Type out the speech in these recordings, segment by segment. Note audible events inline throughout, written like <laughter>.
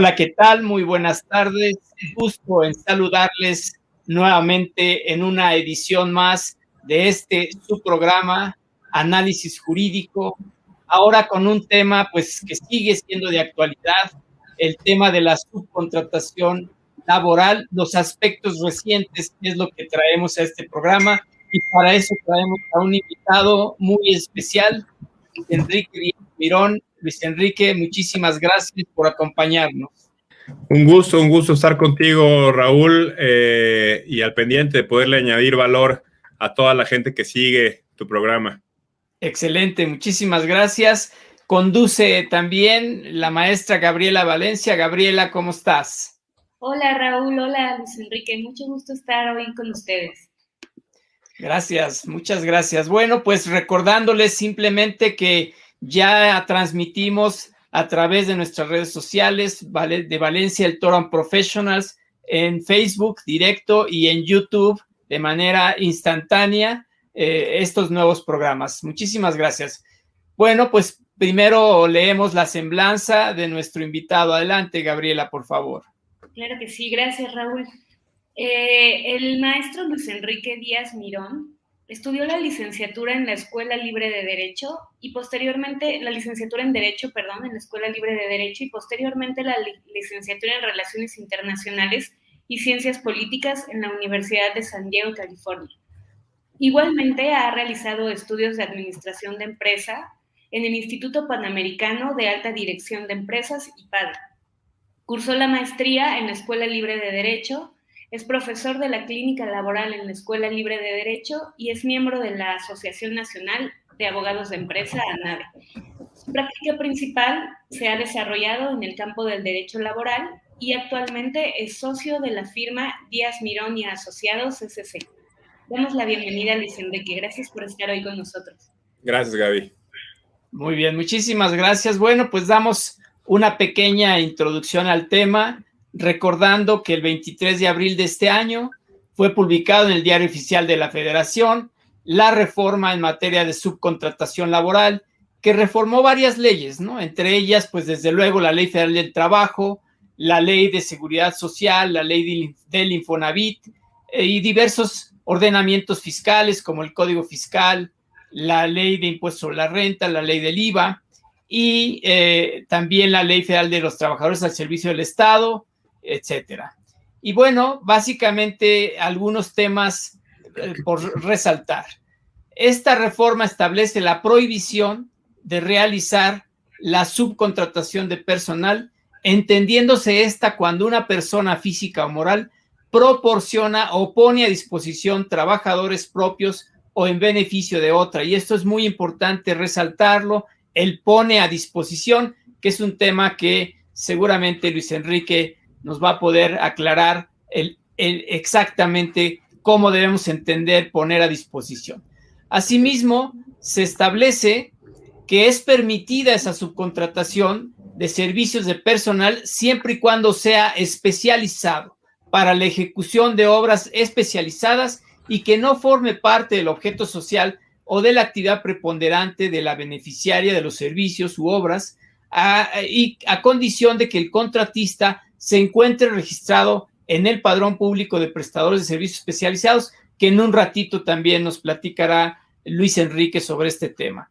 Hola, ¿qué tal? Muy buenas tardes. Gusto en saludarles nuevamente en una edición más de este su programa Análisis Jurídico. Ahora con un tema pues que sigue siendo de actualidad, el tema de la subcontratación laboral, los aspectos recientes es lo que traemos a este programa y para eso traemos a un invitado muy especial, Enrique Mirón, Luis Enrique, muchísimas gracias por acompañarnos. Un gusto, un gusto estar contigo, Raúl, eh, y al pendiente de poderle añadir valor a toda la gente que sigue tu programa. Excelente, muchísimas gracias. Conduce también la maestra Gabriela Valencia. Gabriela, ¿cómo estás? Hola Raúl, hola Luis Enrique, mucho gusto estar hoy con ustedes. Gracias, muchas gracias. Bueno, pues recordándoles simplemente que ya transmitimos a través de nuestras redes sociales de Valencia el Toro Professionals en Facebook directo y en YouTube de manera instantánea eh, estos nuevos programas. Muchísimas gracias. Bueno, pues primero leemos la semblanza de nuestro invitado. Adelante, Gabriela, por favor. Claro que sí, gracias, Raúl. Eh, el maestro Luis Enrique Díaz Mirón Estudió la licenciatura en la Escuela Libre de Derecho y posteriormente la licenciatura en Derecho, perdón, en la Escuela Libre de Derecho y posteriormente la licenciatura en Relaciones Internacionales y Ciencias Políticas en la Universidad de San Diego, California. Igualmente ha realizado estudios de Administración de Empresa en el Instituto Panamericano de Alta Dirección de Empresas y PAD. Cursó la maestría en la Escuela Libre de Derecho es profesor de la Clínica Laboral en la Escuela Libre de Derecho y es miembro de la Asociación Nacional de Abogados de Empresa, ANADE. Su práctica principal se ha desarrollado en el campo del derecho laboral y actualmente es socio de la firma Díaz Mirón y Asociados SC. Damos la bienvenida a Luis Enrique. Gracias por estar hoy con nosotros. Gracias, Gaby. Muy bien, muchísimas gracias. Bueno, pues damos una pequeña introducción al tema recordando que el 23 de abril de este año fue publicado en el Diario Oficial de la Federación la reforma en materia de subcontratación laboral, que reformó varias leyes, ¿no? Entre ellas, pues desde luego la Ley Federal del Trabajo, la Ley de Seguridad Social, la Ley del Infonavit eh, y diversos ordenamientos fiscales como el Código Fiscal, la Ley de Impuestos sobre la Renta, la Ley del IVA y eh, también la Ley Federal de los Trabajadores al Servicio del Estado, etcétera. Y bueno, básicamente algunos temas eh, por resaltar. Esta reforma establece la prohibición de realizar la subcontratación de personal, entendiéndose esta cuando una persona física o moral proporciona o pone a disposición trabajadores propios o en beneficio de otra. Y esto es muy importante resaltarlo, el pone a disposición, que es un tema que seguramente Luis Enrique nos va a poder aclarar el, exactamente cómo debemos entender poner a disposición. Asimismo, se establece que es permitida esa subcontratación de servicios de personal siempre y cuando sea especializado para la ejecución de obras especializadas y que no forme parte del objeto social o de la actividad preponderante de la beneficiaria de los servicios u obras, y a condición de que el contratista se encuentre registrado en el padrón público de prestadores de servicios especializados, que en un ratito también nos platicará Luis Enrique sobre este tema.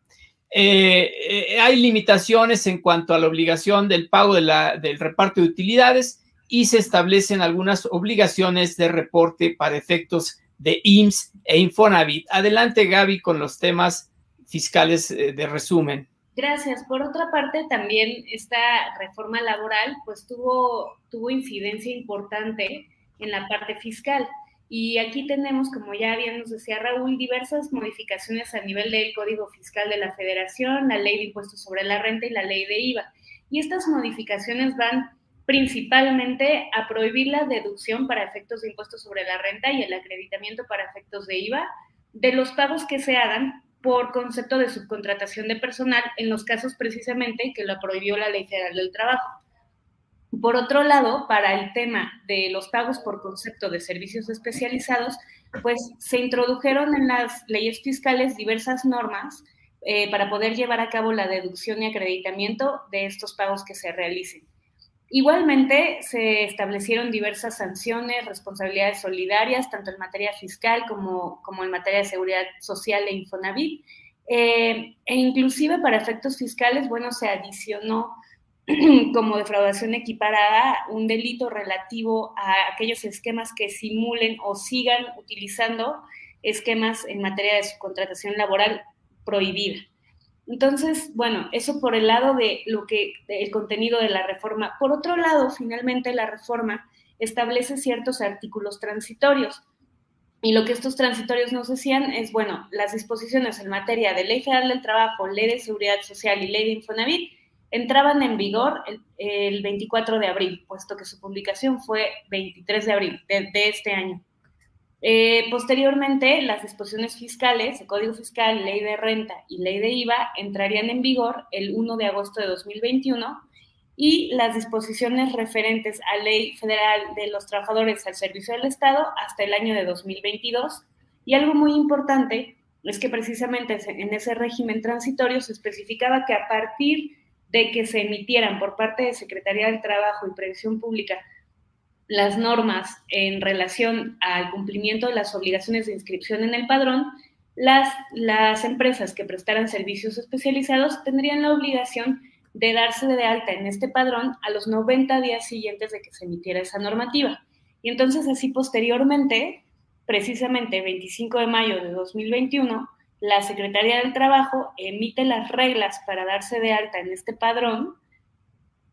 Eh, eh, hay limitaciones en cuanto a la obligación del pago del reparto de utilidades y se establecen algunas obligaciones de reporte para efectos de IMSS e Infonavit. Adelante, Gaby, con los temas fiscales eh, de resumen. Gracias. Por otra parte, también esta reforma laboral pues tuvo, tuvo incidencia importante en la parte fiscal. Y aquí tenemos, como ya bien nos decía Raúl, diversas modificaciones a nivel del Código Fiscal de la Federación, la Ley de Impuestos sobre la Renta y la Ley de IVA. Y estas modificaciones van principalmente a prohibir la deducción para efectos de impuestos sobre la renta y el acreditamiento para efectos de IVA de los pagos que se hagan por concepto de subcontratación de personal en los casos precisamente que lo prohibió la Ley Federal del Trabajo. Por otro lado, para el tema de los pagos por concepto de servicios especializados, pues se introdujeron en las leyes fiscales diversas normas eh, para poder llevar a cabo la deducción y acreditamiento de estos pagos que se realicen. Igualmente, se establecieron diversas sanciones, responsabilidades solidarias, tanto en materia fiscal como, como en materia de seguridad social e Infonavit. Eh, e inclusive para efectos fiscales, bueno, se adicionó <clears throat> como defraudación equiparada un delito relativo a aquellos esquemas que simulen o sigan utilizando esquemas en materia de subcontratación laboral prohibida. Entonces, bueno, eso por el lado de lo que el contenido de la reforma. Por otro lado, finalmente la reforma establece ciertos artículos transitorios. Y lo que estos transitorios nos decían es, bueno, las disposiciones en materia de Ley Federal del Trabajo, Ley de Seguridad Social y Ley de Infonavit entraban en vigor el, 24 de abril, puesto que su publicación fue 23 de abril de, este año. Eh, posteriormente, las disposiciones fiscales, el Código Fiscal, Ley de Renta y Ley de IVA entrarían en vigor el 1 de agosto de 2021 y las disposiciones referentes a Ley Federal de los Trabajadores al Servicio del Estado hasta el año de 2022. Y algo muy importante es que precisamente en ese régimen transitorio se especificaba que a partir de que se emitieran por parte de Secretaría del Trabajo y Previsión Pública las normas en relación al cumplimiento de las obligaciones de inscripción en el padrón, las, las empresas que prestaran servicios especializados tendrían la obligación de darse de alta en este padrón a los 90 días siguientes de que se emitiera esa normativa. Y entonces así posteriormente, precisamente 25 de mayo de 2021, la Secretaría del Trabajo emite las reglas para darse de alta en este padrón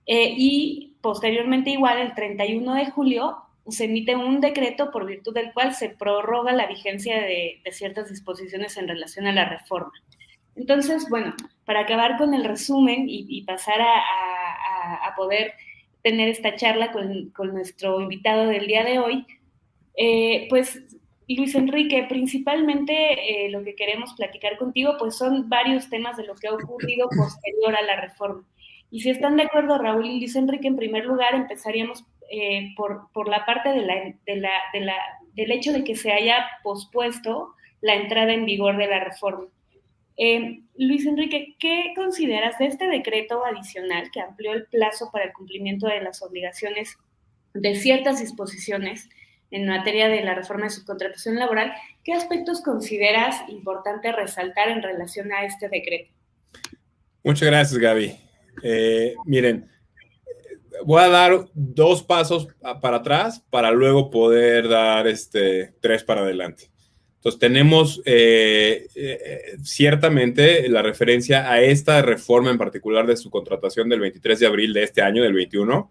eh, y posteriormente igual el 31 de julio se emite un decreto por virtud del cual se prorroga la vigencia de, ciertas disposiciones en relación a la reforma. Entonces, bueno, para acabar con el resumen y, pasar a, poder tener esta charla con, nuestro invitado del día de hoy, eh, pues Luis Enrique, principalmente eh, lo que queremos platicar contigo, pues son varios temas de lo que ha ocurrido posterior a la reforma. Y si están de acuerdo, Raúl y Luis Enrique, en primer lugar empezaríamos eh, por, por, la parte de del hecho de que se haya pospuesto la entrada en vigor de la reforma. Eh, Luis Enrique, ¿qué consideras de este decreto adicional que amplió el plazo para el cumplimiento de las obligaciones de ciertas disposiciones en materia de la reforma de subcontratación laboral, ¿qué aspectos consideras importante resaltar en relación a este decreto? Muchas gracias, Gaby. Eh, miren, voy a dar dos pasos para atrás para luego poder dar este, tres para adelante. Entonces, tenemos eh, eh, ciertamente la referencia a esta reforma en particular de su contratación del 23 de abril de este año, del 21,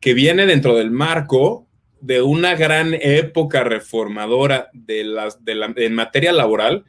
que viene dentro del marco de una gran época reformadora en materia laboral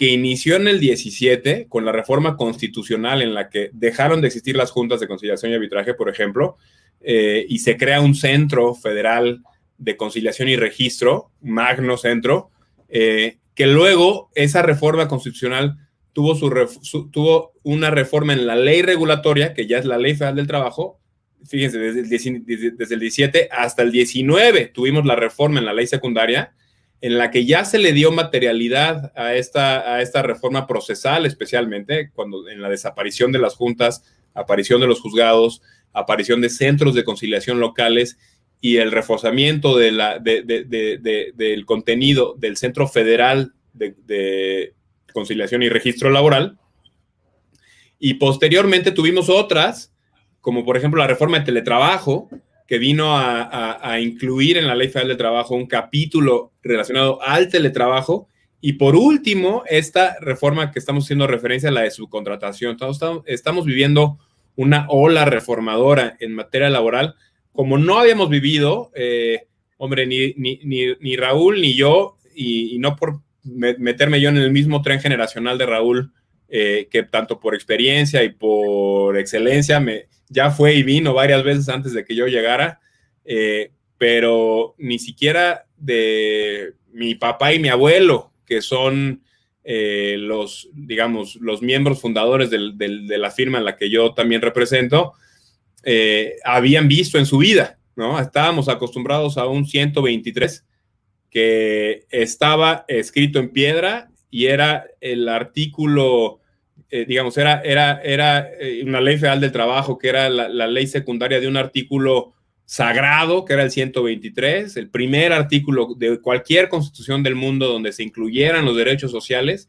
que inició en el 17 con la reforma constitucional en la que dejaron de existir las juntas de conciliación y arbitraje, por ejemplo, eh, y se crea un centro federal de conciliación y registro, magno centro, eh, que luego esa reforma constitucional tuvo, su, tuvo una reforma en la ley regulatoria, que ya es la ley federal del trabajo, fíjense, desde el, desde el 17 hasta el 19 tuvimos la reforma en la ley secundaria, en la que ya se le dio materialidad a esta, a esta reforma procesal, especialmente cuando en la desaparición de las juntas, aparición de los juzgados, aparición de centros de conciliación locales y el reforzamiento de la, del contenido del Centro Federal de Conciliación y Registro Laboral. Y posteriormente tuvimos otras como por ejemplo la reforma de teletrabajo, que vino a, incluir en la Ley Federal de Trabajo un capítulo relacionado al teletrabajo. Y por último, esta reforma que estamos haciendo referencia a la de subcontratación. Estamos, estamos viviendo una ola reformadora en materia laboral como no habíamos vivido, eh, hombre, ni, ni, Raúl ni yo, y, no por meterme yo en el mismo tren generacional de Raúl, eh, que tanto por experiencia y por excelencia me, ya fue y vino varias veces antes de que yo llegara, eh, pero ni siquiera de mi papá y mi abuelo, que son eh, los, digamos, los miembros fundadores de la firma en la que yo también represento, eh, habían visto en su vida, ¿no? Estábamos acostumbrados a un 123 que estaba escrito en piedra y era el artículo eh, digamos, era, era, era eh, una ley federal del trabajo, que era la, ley secundaria de un artículo sagrado, que era el 123, el primer artículo de cualquier constitución del mundo donde se incluyeran los derechos sociales,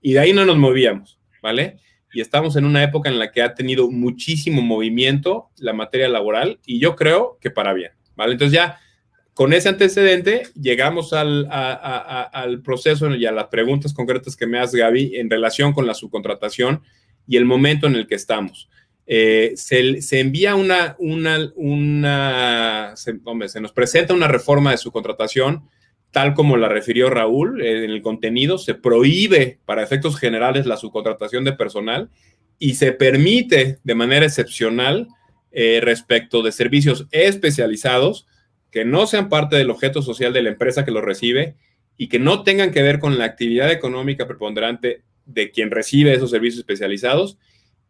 y de ahí no nos movíamos, ¿vale? Y estamos en una época en la que ha tenido muchísimo movimiento la materia laboral, y yo creo que para bien, ¿vale? Entonces ya con ese antecedente llegamos al, proceso y a las preguntas concretas que me hace Gaby en relación con la subcontratación y el momento en el que estamos. Eh, se, envía una, se, nos presenta una reforma de subcontratación, tal como la refirió Raúl en el contenido, se prohíbe para efectos generales la subcontratación de personal y se permite de manera excepcional eh, respecto de servicios especializados que no sean parte del objeto social de la empresa que lo recibe y que no tengan que ver con la actividad económica preponderante de quien recibe esos servicios especializados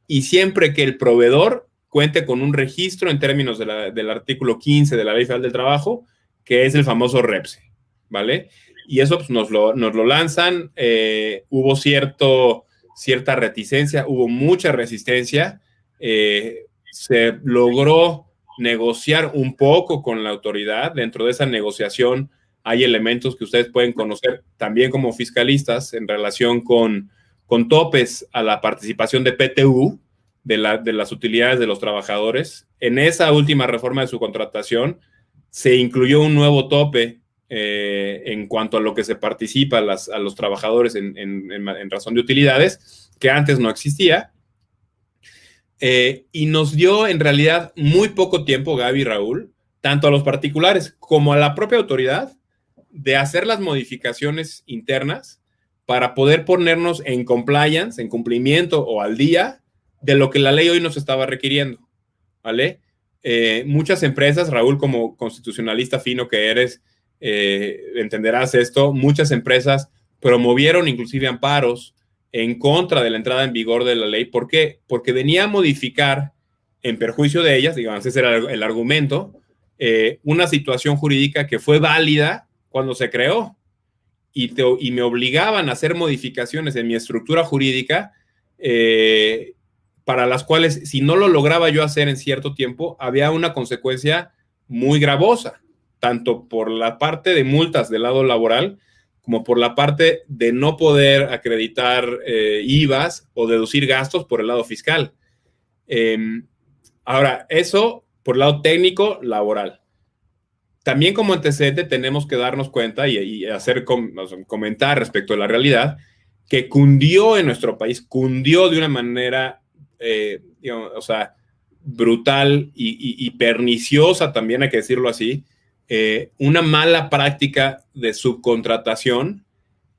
y siempre que el proveedor cuente con un registro en términos del artículo 15 de la Ley Federal del Trabajo, que es el famoso REPSE, ¿vale? Y eso pues, nos, lo, nos lo lanzan, eh, hubo cierto, cierta reticencia, hubo mucha resistencia, eh, se logró negociar un poco con la autoridad. Dentro de esa negociación hay elementos que ustedes pueden conocer también como fiscalistas en relación con, con topes a la participación de PTU, de, las utilidades de los trabajadores. En esa última reforma de su contratación se incluyó un nuevo tope eh, en cuanto a lo que se participa a, los trabajadores en razón de utilidades, que antes no existía. Eh, y nos dio en realidad muy poco tiempo, Gaby y Raúl, tanto a los particulares como a la propia autoridad, de hacer las modificaciones internas para poder ponernos en compliance, en cumplimiento o al día de lo que la ley hoy nos estaba requiriendo. ¿Vale? Eh, muchas empresas, Raúl, como constitucionalista fino que eres, eh, entenderás esto, muchas empresas promovieron inclusive amparos en contra de la entrada en vigor de la ley. ¿Por qué? Porque venía a modificar, en perjuicio de ellas, digamos, ese era el argumento, eh, una situación jurídica que fue válida cuando se creó y, me obligaban a hacer modificaciones en mi estructura jurídica eh, para las cuales, si no lo lograba yo hacer en cierto tiempo, había una consecuencia muy gravosa, tanto por la parte de multas del lado laboral, como por la parte de no poder acreditar eh, IVAs o deducir gastos por el lado fiscal. Em, ahora, eso por el lado técnico, laboral. También como antecedente tenemos que darnos cuenta y, hacer comentar respecto a la realidad que cundió en nuestro país, cundió de una manera, eh, o sea, brutal y, y, perniciosa también, hay que decirlo así, eh, una mala práctica de subcontratación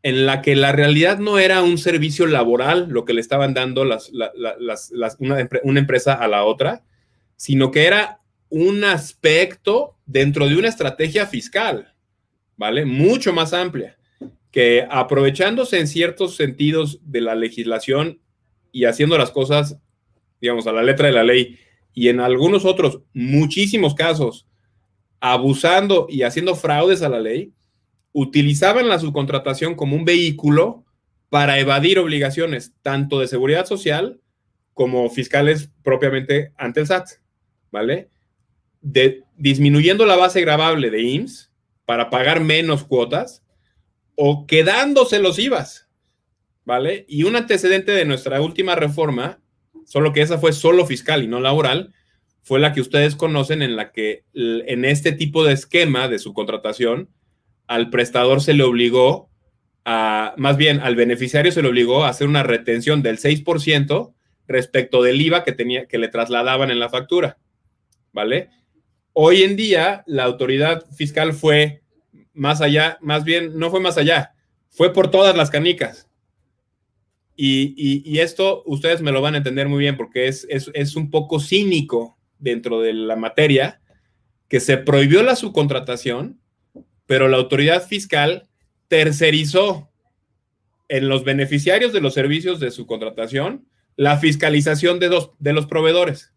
en la que la realidad no era un servicio laboral lo que le estaban dando las, una, una, empresa a la otra, sino que era un aspecto dentro de una estrategia fiscal, ¿vale? Mucho más amplia, que aprovechándose en ciertos sentidos de la legislación y haciendo las cosas, digamos, a la letra de la ley, y en algunos otros, muchísimos casos, abusando y haciendo fraudes a la ley, utilizaban la subcontratación como un vehículo para evadir obligaciones tanto de seguridad social como fiscales propiamente ante el SAT, ¿vale? De, disminuyendo la base grabable de IMSS para pagar menos cuotas o quedándose los IVAs, ¿vale? Y un antecedente de nuestra última reforma, solo que esa fue solo fiscal y no laboral, fue la que ustedes conocen en la que en este tipo de esquema de su contratación al prestador se le obligó a, más bien al beneficiario se le obligó a hacer una retención del 6% respecto del IVA que, tenía, que le trasladaban en la factura, ¿vale? Hoy en día la autoridad fiscal fue más allá, más bien no fue más allá, fue por todas las canicas. Y, esto ustedes me lo van a entender muy bien porque es, es, es un poco cínico dentro de la materia que se prohibió la subcontratación, pero la autoridad fiscal tercerizó en los beneficiarios de los servicios de subcontratación la fiscalización de, dos, de los proveedores.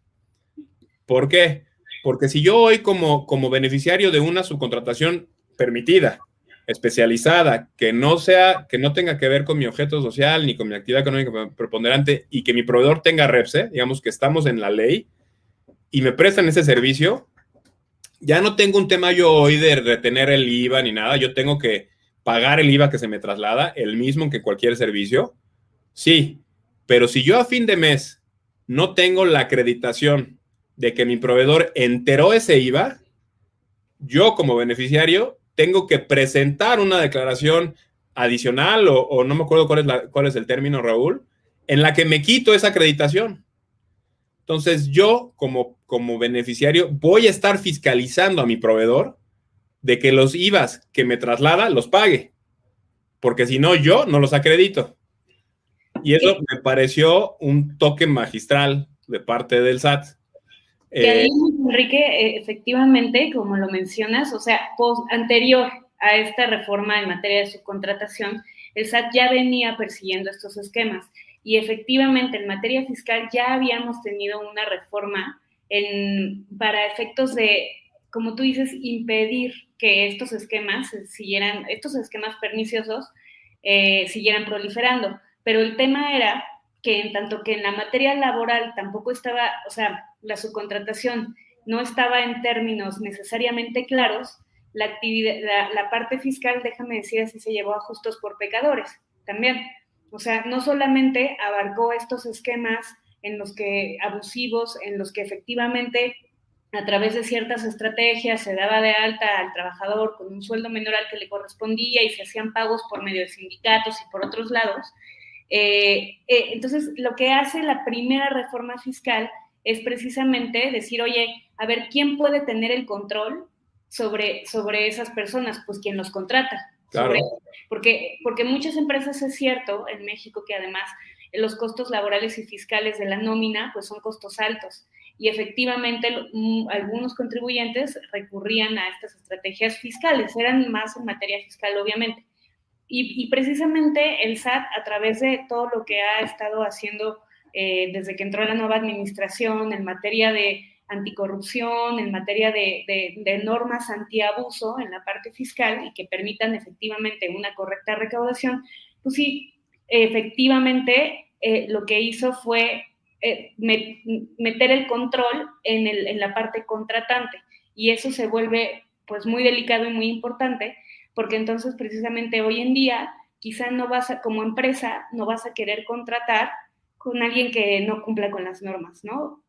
¿Por qué? Porque si yo hoy como, como beneficiario de una subcontratación permitida especializada, que no sea, que no tenga que ver con mi objeto social ni con mi actividad económica preponderante y que mi proveedor tenga REPSE, digamos que estamos en la ley y me prestan ese servicio, ya no tengo un tema yo hoy de retener el IVA ni nada, yo tengo que pagar el IVA que se me traslada, el mismo que cualquier servicio. Sí, pero si yo a fin de mes no tengo la acreditación de que mi proveedor enteró ese IVA, yo como beneficiario tengo que presentar una declaración adicional o, no me acuerdo cuál es, cuál es el término, Raúl, en la que me quito esa acreditación. Entonces yo como, como beneficiario voy a estar fiscalizando a mi proveedor de que los IVAs que me traslada los pague, porque si no yo no los acredito. Y eso me pareció un toque magistral de parte del SAT. Eh, Enrique, eh, efectivamente, como lo mencionas, o sea, anterior a esta reforma en materia de subcontratación, el SAT ya venía persiguiendo estos esquemas y efectivamente en materia fiscal ya habíamos tenido una reforma en, para efectos de, como tú dices, impedir que estos esquemas siguieran, estos esquemas perniciosos eh, siguieran proliferando. Pero el tema era que en tanto que en la materia laboral tampoco estaba, o sea, la subcontratación no estaba en términos necesariamente claros, la, actividad, la, parte fiscal, déjame decir así, se llevó a justos por pecadores también. O sea, no solamente abarcó estos esquemas en los que abusivos, en los que efectivamente a través de ciertas estrategias se daba de alta al trabajador con un sueldo menor al que le correspondía y se hacían pagos por medio de sindicatos y por otros lados. Eh, eh, entonces, lo que hace la primera reforma fiscal es precisamente decir, oye, a ver, ¿quién puede tener el control sobre, sobre esas personas? Pues quien los contrata. Claro. porque, porque muchas empresas es cierto en México que además los costos laborales y fiscales de la nómina pues son costos altos y efectivamente mm, algunos contribuyentes recurrían a estas estrategias fiscales, eran más en materia fiscal obviamente. Y, precisamente el SAT a través de todo lo que ha estado haciendo eh, desde que entró la nueva administración en materia de anticorrupción, en materia de, de, normas antiabuso en la parte fiscal y que permitan efectivamente una correcta recaudación, pues sí, efectivamente eh, lo que hizo fue eh, meter el control en, la parte contratante y eso se vuelve pues muy delicado y muy importante porque entonces precisamente hoy en día quizá no vas a, como empresa, no vas a querer contratar con alguien que no cumpla con las normas, ¿no?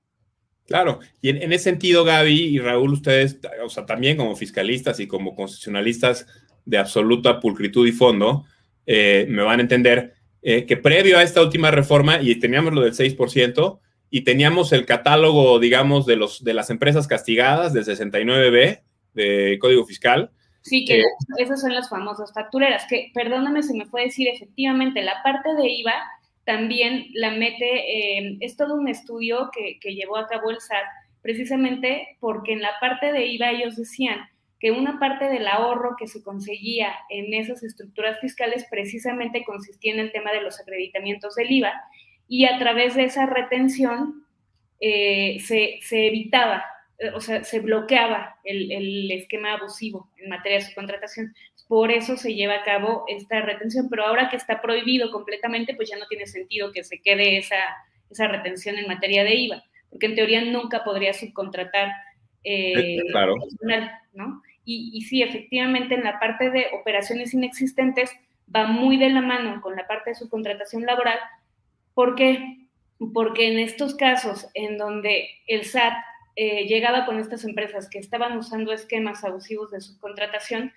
Claro, y en, ese sentido, Gaby y Raúl, ustedes, también como fiscalistas y como constitucionalistas de absoluta pulcritud y fondo, eh, me van a entender eh, que previo a esta última reforma, y teníamos lo del 6%, y teníamos el catálogo, digamos, de, los, de las empresas castigadas del 69B de Código Fiscal. Sí, que eh, esas son las famosas factureras, que perdóname si me fue decir, efectivamente, la parte de IVA también la mete, eh, es todo un estudio que, llevó a cabo el SAT, precisamente porque en la parte de IVA ellos decían que una parte del ahorro que se conseguía en esas estructuras fiscales precisamente consistía en el tema de los acreditamientos del IVA y a través de esa retención eh, se, se, evitaba, eh, o sea, se bloqueaba el, el, esquema abusivo en materia de subcontratación. Por eso se lleva a cabo esta retención, pero ahora que está prohibido completamente, pues ya no tiene sentido que se quede esa, esa retención en materia de IVA, porque en teoría nunca podría subcontratar eh, claro. personal, ¿no? Y, y sí, efectivamente, en la parte de operaciones inexistentes va muy de la mano con la parte de subcontratación laboral. ¿Por qué? Porque en estos casos en donde el SAT eh, llegaba con estas empresas que estaban usando esquemas abusivos de subcontratación,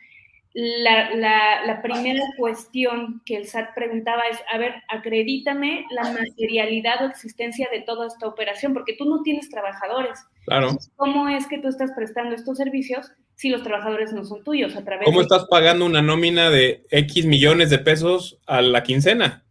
la, la, primera cuestión que el SAT preguntaba es, a ver, acredítame la materialidad o existencia de toda esta operación, porque tú no tienes trabajadores. Claro. ¿Cómo es que tú estás prestando estos servicios si los trabajadores no son tuyos? A través ¿Cómo estás pagando una nómina de X millones de pesos a la quincena?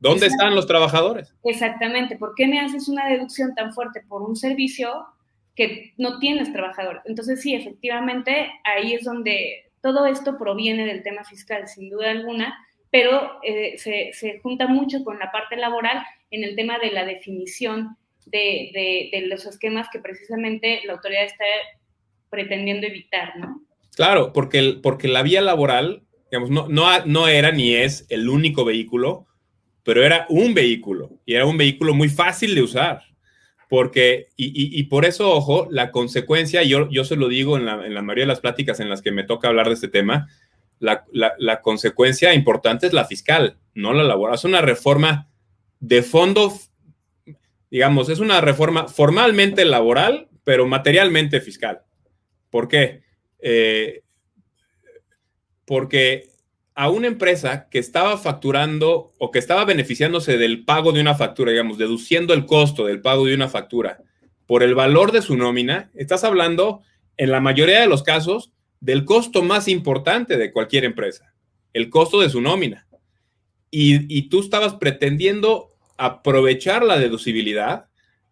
¿Dónde están los trabajadores? Exactamente. ¿Por qué me haces una deducción tan fuerte por un servicio que no tienes trabajador? Entonces, sí, efectivamente, ahí es donde todo esto proviene del tema fiscal, sin duda alguna, pero eh, se, junta mucho con la parte laboral en el tema de la definición de, los esquemas que precisamente la autoridad está pretendiendo evitar, ¿no? Claro, porque, porque la vía laboral digamos, no, no, no era ni es el único vehículo, pero era un vehículo y era un vehículo muy fácil de usar. Porque, y, y, por eso, ojo, la consecuencia, yo, yo se lo digo en la, en la, mayoría de las pláticas en las que me toca hablar de este tema, la, la, la consecuencia importante es la fiscal, no la laboral. Es una reforma de fondo, digamos, es una reforma formalmente laboral, pero materialmente fiscal. ¿Por qué? Eh, porque a una empresa que estaba facturando o que estaba beneficiándose del pago de una factura, digamos, deduciendo el costo del pago de una factura por el valor de su nómina, estás hablando en la mayoría de los casos del costo más importante de cualquier empresa, el costo de su nómina. Y, tú estabas pretendiendo aprovechar la deducibilidad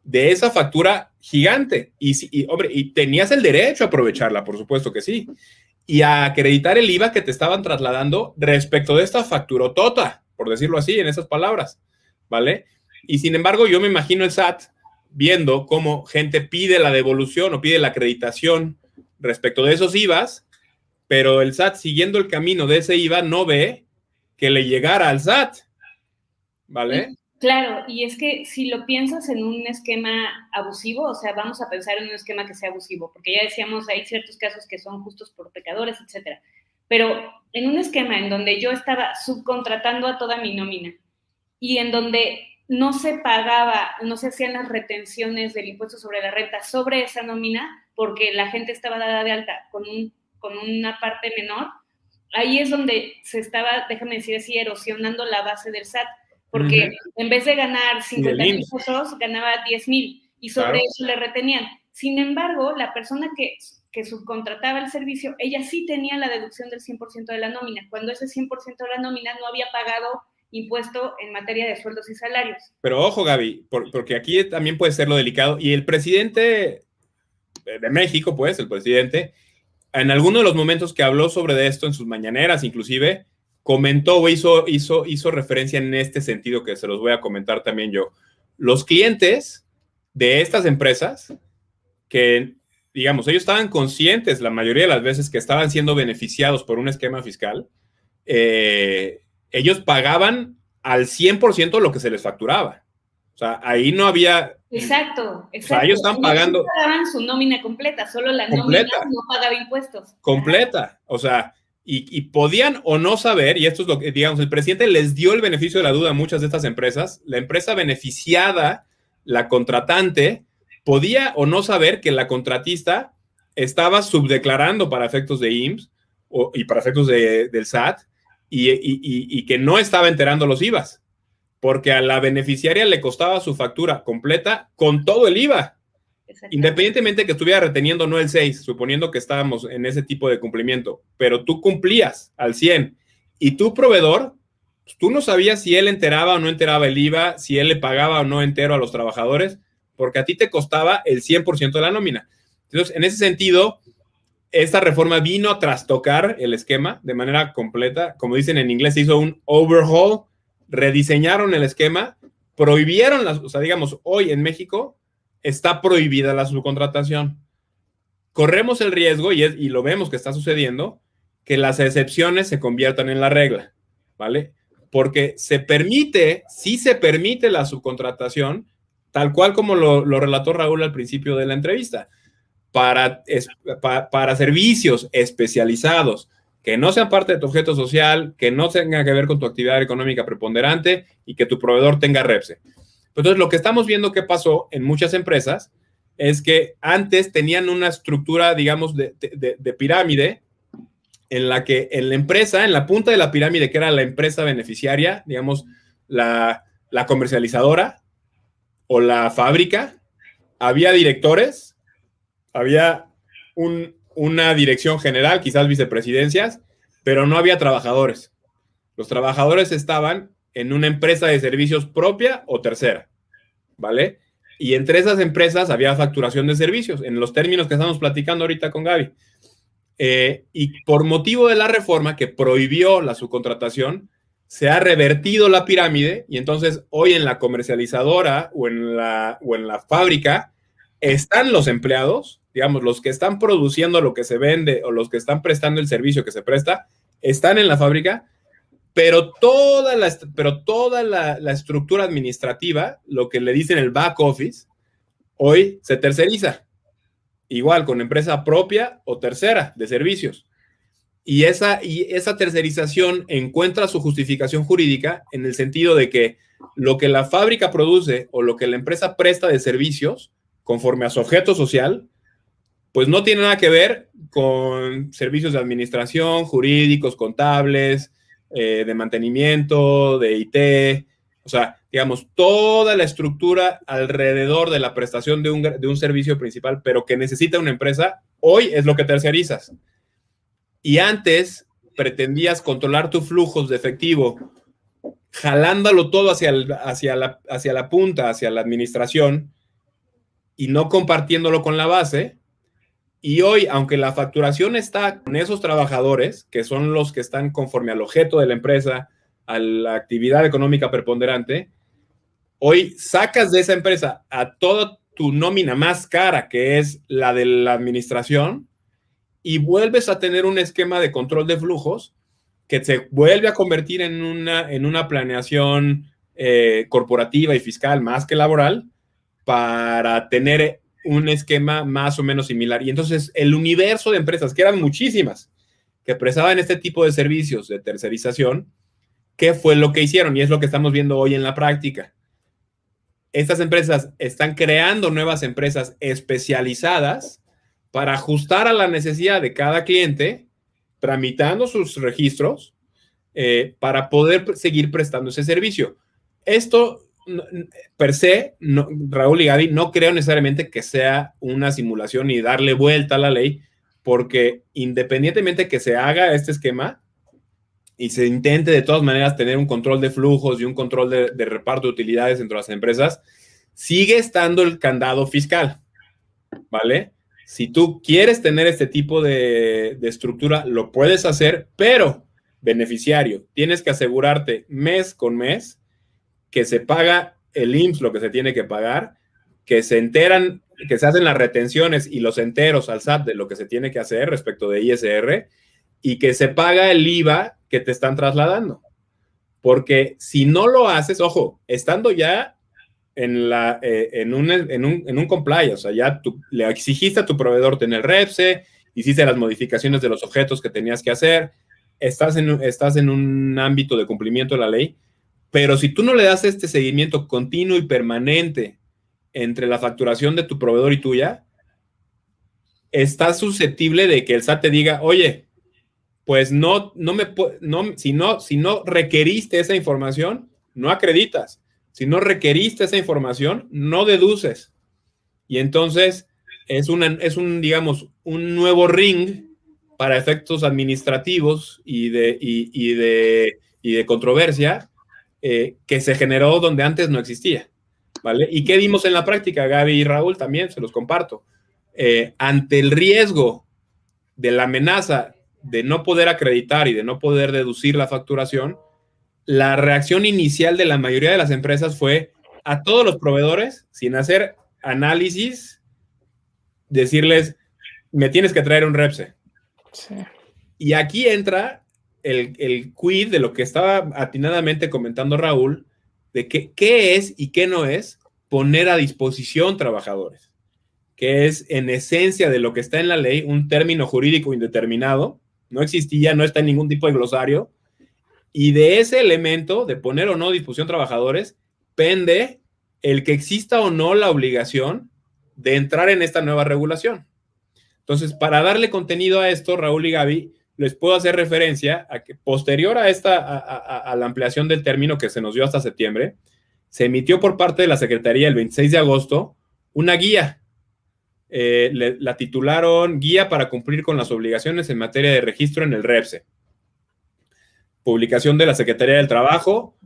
de esa factura gigante. Y, y, hombre, y tenías el derecho a aprovecharla, por supuesto que sí y a acreditar el IVA que te estaban trasladando respecto de esta facturotota, por decirlo así, en esas palabras, ¿vale? Y sin embargo, yo me imagino el SAT viendo cómo gente pide la devolución o pide la acreditación respecto de esos IVAs, pero el SAT siguiendo el camino de ese IVA no ve que le llegara al SAT, ¿vale? Claro, y es que si lo piensas en un esquema abusivo, o sea, vamos a pensar en un esquema que sea abusivo, porque ya decíamos, hay ciertos casos que son justos por pecadores, etcétera. Pero en un esquema en donde yo estaba subcontratando a toda mi nómina y en donde no se pagaba, no se hacían las retenciones del impuesto sobre la renta sobre esa nómina, porque la gente estaba dada de alta con, con una parte menor, ahí es donde se estaba, déjame decir así, erosionando la base del SAT porque en vez de ganar 50 mil pesos, ganaba 10 mil y sobre eso le retenían. Sin embargo, la persona que, que subcontrataba el servicio, ella sí tenía la deducción del 100% de la nómina, cuando ese 100% de la nómina no había pagado impuesto en materia de sueldos y salarios. Pero ojo, Gaby, porque aquí también puede ser lo delicado. Y el presidente de México, pues, el presidente, en alguno de los momentos que habló sobre esto, en sus mañaneras inclusive, comentó o hizo, hizo, hizo referencia en este sentido que se los voy a comentar también yo. Los clientes de estas empresas, que digamos, ellos estaban conscientes la mayoría de las veces que estaban siendo beneficiados por un esquema fiscal, eh, ellos pagaban al 100% lo que se les facturaba. O sea, ahí no había... Exacto, exacto. O sea, ellos están pagando... No pagaban su nómina completa, solo la nómina no pagaba impuestos. Completa. O sea, y, podían o no saber, y esto es lo que, digamos, el presidente les dio el beneficio de la duda a muchas de estas empresas, la empresa beneficiada, la contratante, podía o no saber que la contratista estaba subdeclarando para efectos de IMSS y para efectos del SAT y, y, que no estaba enterando los IVAs, porque a la beneficiaria le costaba su factura completa con todo el IVA. Independientemente que estuviera reteniendo no el 6, suponiendo que estábamos en ese tipo de cumplimiento, pero tú cumplías al 100 y tu proveedor, pues, tú no sabías si él enteraba o no enteraba el IVA, si él le pagaba o no entero a los trabajadores, porque a ti te costaba el 100% de la nómina. Entonces, en ese sentido, esta reforma vino a trastocar el esquema de manera completa. Como dicen en inglés, se hizo un overhaul, rediseñaron el esquema, prohibieron las, o sea, digamos, hoy en México está prohibida la subcontratación. Corremos el riesgo, y, y lo vemos que está sucediendo, que las excepciones se conviertan en la regla, ¿vale? Porque se permite, sí se permite la subcontratación, tal cual como lo, relató Raúl al principio de la entrevista, para, para servicios especializados que no sean parte de tu objeto social, que no tengan que ver con tu actividad económica preponderante y que tu proveedor tenga REPSE. Entonces, lo que estamos viendo que pasó en muchas empresas es que antes tenían una estructura, digamos, de, pirámide en la que en la empresa, en la punta de la pirámide, que era la empresa beneficiaria, digamos, la, comercializadora o la fábrica, había directores, había una dirección general, quizás vicepresidencias, pero no había trabajadores. Los trabajadores estaban en una empresa de servicios propia o tercera, ¿vale? Y entre esas empresas había facturación de servicios, en los términos que estamos platicando ahorita con Gaby. Eh, y por motivo de la reforma que prohibió la subcontratación, se ha revertido la pirámide y entonces hoy en la comercializadora o en la, o en la fábrica están los empleados, digamos, los que están produciendo lo que se vende o los que están prestando el servicio que se presta, están en la fábrica, pero toda la, pero toda la, estructura administrativa, lo que le dicen el back office, hoy se terceriza. Igual con empresa propia o tercera de servicios. Y esa, y esa tercerización encuentra su justificación jurídica en el sentido de que lo que la fábrica produce o lo que la empresa presta de servicios, conforme a su objeto social, pues no tiene nada que ver con servicios de administración, jurídicos, contables, eh, de mantenimiento, de IT, o sea, digamos, toda la estructura alrededor de la prestación de un, de un servicio principal, pero que necesita una empresa, hoy es lo que tercerizas. Y antes pretendías controlar tus flujos de efectivo, jalándolo todo hacia, hacia, la, hacia la punta, hacia la administración, y no compartiéndolo con la base. Y hoy, aunque la facturación está con esos trabajadores, que son los que están conforme al objeto de la empresa, a la actividad económica preponderante, hoy sacas de esa empresa a toda tu nómina más cara, que es la de la administración, y vuelves a tener un esquema de control de flujos que se vuelve a convertir en una, en una planeación eh, corporativa y fiscal más que laboral para tener un esquema más o menos similar. Y entonces el universo de empresas, que eran muchísimas, que prestaban este tipo de servicios de tercerización, ¿qué fue lo que hicieron? Y es lo que estamos viendo hoy en la práctica. Estas empresas están creando nuevas empresas especializadas para ajustar a la necesidad de cada cliente, tramitando sus registros eh, para poder seguir prestando ese servicio. Esto per se, Raúl y Gaby, no creo necesariamente que sea una simulación y darle vuelta a la ley, porque independientemente que se haga este esquema y se intente de todas maneras tener un control de flujos y un control de reparto de utilidades entre las empresas, sigue estando el candado fiscal, ¿vale? Si tú quieres tener este tipo de, estructura, lo puedes hacer, pero beneficiario, tienes que asegurarte mes con mes que se paga el IMSS lo que se tiene que pagar, que se enteran, que se hacen las retenciones y los enteros al SAT de lo que se tiene que hacer respecto de ISR y que se paga el IVA que te están trasladando. Porque si no lo haces, ojo, estando ya en, la, eh, en, un, en, un, en un compliance, o sea, ya tú, le exigiste a tu proveedor tener REPSE, hiciste las modificaciones de los objetos que tenías que hacer, estás en, estás en un ámbito de cumplimiento de la ley, pero si tú no le das este seguimiento continuo y permanente entre la facturación de tu proveedor y tuya, estás susceptible de que el SAT te diga, oye, pues no, no me, no, si no, si no requeriste esa información, no acreditas. Si no requeriste esa información, no deduces. Y entonces es, una, es un, digamos, un nuevo ring para efectos administrativos y de, y, de, y de controversia eh, que se generó donde antes no existía. ¿Vale? ¿Y qué vimos en la práctica, Gaby y Raúl? También se los comparto. Eh, ante el riesgo de la amenaza de no poder acreditar y de no poder deducir la facturación, la reacción inicial de la mayoría de las empresas fue a todos los proveedores, sin hacer análisis, decirles, me tienes que traer un REPSE. Y aquí entra el, el quid de lo que estaba atinadamente comentando Raúl, de que, qué es y qué no es poner a disposición trabajadores, que es en esencia de lo que está en la ley un término jurídico indeterminado, no existía, no está en ningún tipo de glosario, y de ese elemento de poner o no disposición trabajadores, pende el que exista o no la obligación de entrar en esta nueva regulación. Entonces, para darle contenido a esto, Raúl y Gaby, les puedo hacer referencia a que posterior a esta, a, la ampliación del término que se nos dio hasta septiembre, se emitió por parte de la Secretaría el 26 de agosto una guía. Eh, la titularon Guía para cumplir con las obligaciones en materia de registro en el REPSE publicación de la Secretaría del Trabajo.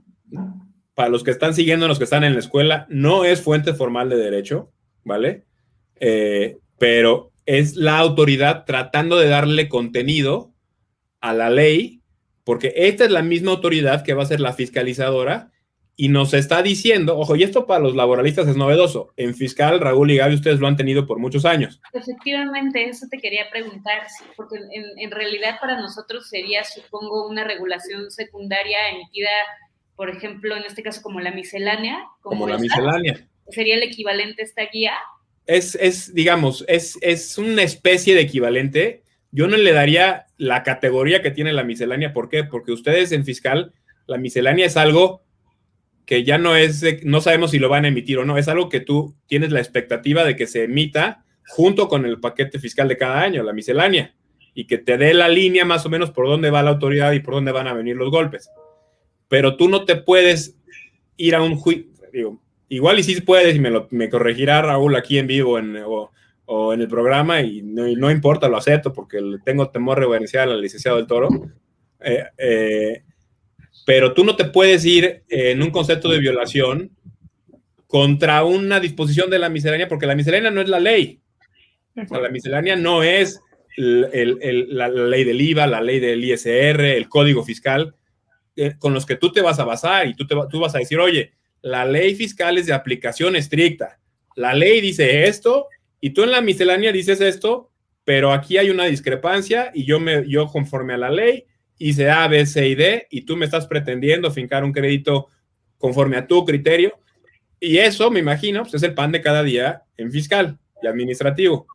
Para los que están siguiendo, los que están en la escuela, no es fuente formal de derecho, ¿vale? Eh, pero es la autoridad tratando de darle contenido a la ley, porque esta es la misma autoridad que va a ser la fiscalizadora y nos está diciendo, ojo, y esto para los laboralistas es novedoso, en fiscal, Raúl y Gaby, ustedes lo han tenido por muchos años. Efectivamente, eso te quería preguntar, porque en, realidad para nosotros sería, supongo, una regulación secundaria emitida, por ejemplo, en este caso como la miscelánea. Como, la miscelánea. ¿Sería el equivalente a esta guía? Es, es digamos, es, es una especie de equivalente. Yo no le daría la categoría que tiene la miscelánea. ¿Por qué? Porque ustedes en fiscal, la miscelánea es algo que ya no es, no sabemos si lo van a emitir o no, es algo que tú tienes la expectativa de que se emita junto con el paquete fiscal de cada año, la miscelánea, y que te dé la línea más o menos por dónde va la autoridad y por dónde van a venir los golpes. Pero tú no te puedes ir a un juicio, igual y sí puedes, y me, lo, me corregirá Raúl aquí en vivo en, o, en el programa, y no, importa, lo acepto porque tengo temor reverencial al licenciado del Toro. Eh, eh, pero tú no te puedes ir en un concepto de violación contra una disposición de la miscelánea, porque la miscelánea no es la ley. O sea, la miscelánea no es la, ley del IVA, la ley del ISR, el código fiscal, eh, con los que tú te vas a basar y tú, te, tú vas a decir, oye, la ley fiscal es de aplicación estricta. La ley dice esto y tú en la miscelánea dices esto, pero aquí hay una discrepancia y yo, me, yo conforme a la ley hice A, B, C y D, y tú me estás pretendiendo fincar un crédito conforme a tu criterio. Y eso, me imagino, pues es el pan de cada día en fiscal y administrativo.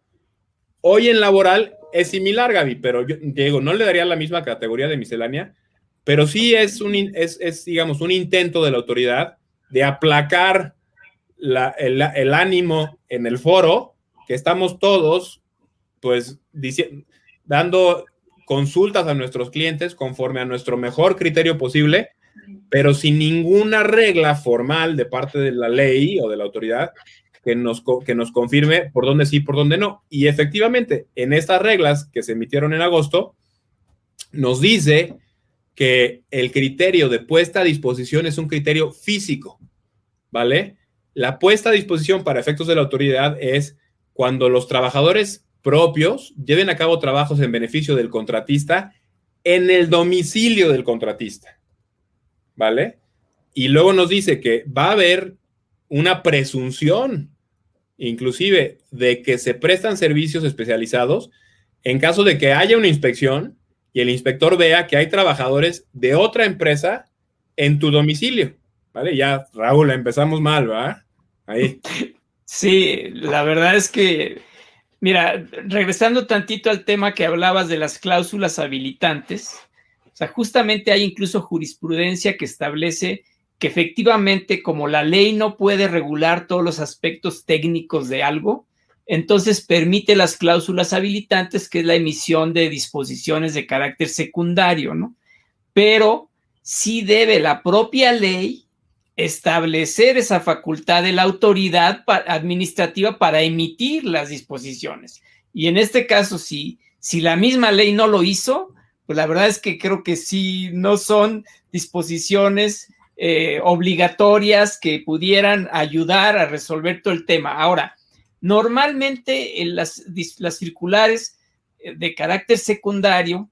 Hoy en laboral es similar, Gaby, pero yo, Diego, no le daría la misma categoría de miscelánea, pero sí es, un, es, digamos, un intento de la autoridad de aplacar la, el, el, ánimo en el foro, que estamos todos, pues, dando consultas a nuestros clientes conforme a nuestro mejor criterio posible, pero sin ninguna regla formal de parte de la ley o de la autoridad que nos, que nos confirme por dónde sí, por dónde no. Y efectivamente, en estas reglas que se emitieron en agosto, nos dice que el criterio de puesta a disposición es un criterio físico, ¿vale? La puesta a disposición para efectos de la autoridad es cuando los trabajadores propios lleven a cabo trabajos en beneficio del contratista en el domicilio del contratista. ¿Vale? Y luego nos dice que va a haber una presunción, inclusive, de que se prestan servicios especializados en caso de que haya una inspección y el inspector vea que hay trabajadores de otra empresa en tu domicilio. ¿Vale? Ya, Raúl, empezamos mal, ¿va? Ahí. <laughs> Sí, la verdad es que Mira, regresando tantito al tema que hablabas de las cláusulas habilitantes, o sea, justamente hay incluso jurisprudencia que establece que efectivamente como la ley no puede regular todos los aspectos técnicos de algo, entonces permite las cláusulas habilitantes, que es la emisión de disposiciones de carácter secundario, ¿no? Pero sí debe la propia ley establecer esa facultad de la autoridad administrativa para emitir las disposiciones. Y en este caso, si, si la misma ley no lo hizo, pues la verdad es que creo que sí no son disposiciones eh, obligatorias que pudieran ayudar a resolver todo el tema. Ahora, normalmente en las, las circulares eh, de carácter secundario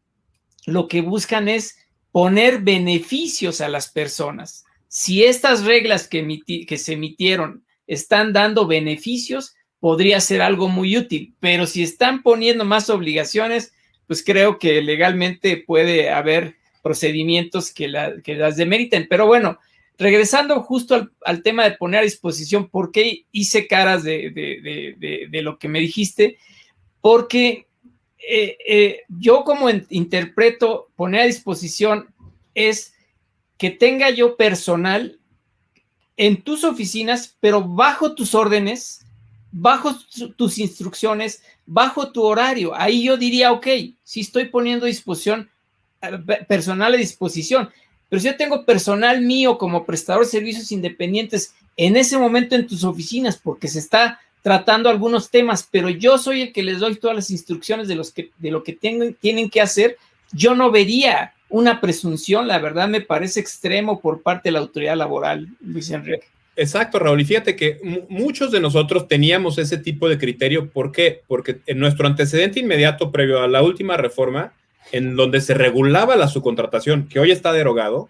lo que buscan es poner beneficios a las personas si estas reglas que, que se emitieron están dando beneficios, podría ser algo muy útil, pero si están poniendo más obligaciones, pues creo que legalmente puede haber procedimientos que, las demeriten. Pero bueno, regresando justo al, tema de poner a disposición, ¿por qué hice caras de, lo que me dijiste? Porque eh, eh, yo como interpreto poner a disposición es que tenga yo personal en tus oficinas, pero bajo tus órdenes, bajo tus instrucciones, bajo tu horario. Ahí yo diría, ok, si estoy poniendo disposición, eh, personal a disposición, pero si yo tengo personal mío como prestador de servicios independientes en ese momento en tus oficinas, porque se está tratando algunos temas, pero yo soy el que les doy todas las instrucciones de, los que, de lo que tienen que hacer, yo no vería una presunción, la verdad me parece extremo por parte de la autoridad laboral, Luis Enrique. Exacto, Raúl. Y fíjate que muchos de nosotros teníamos ese tipo de criterio. ¿Por qué? Porque en nuestro antecedente inmediato previo a la última reforma, en donde se regulaba la subcontratación, que hoy está derogado,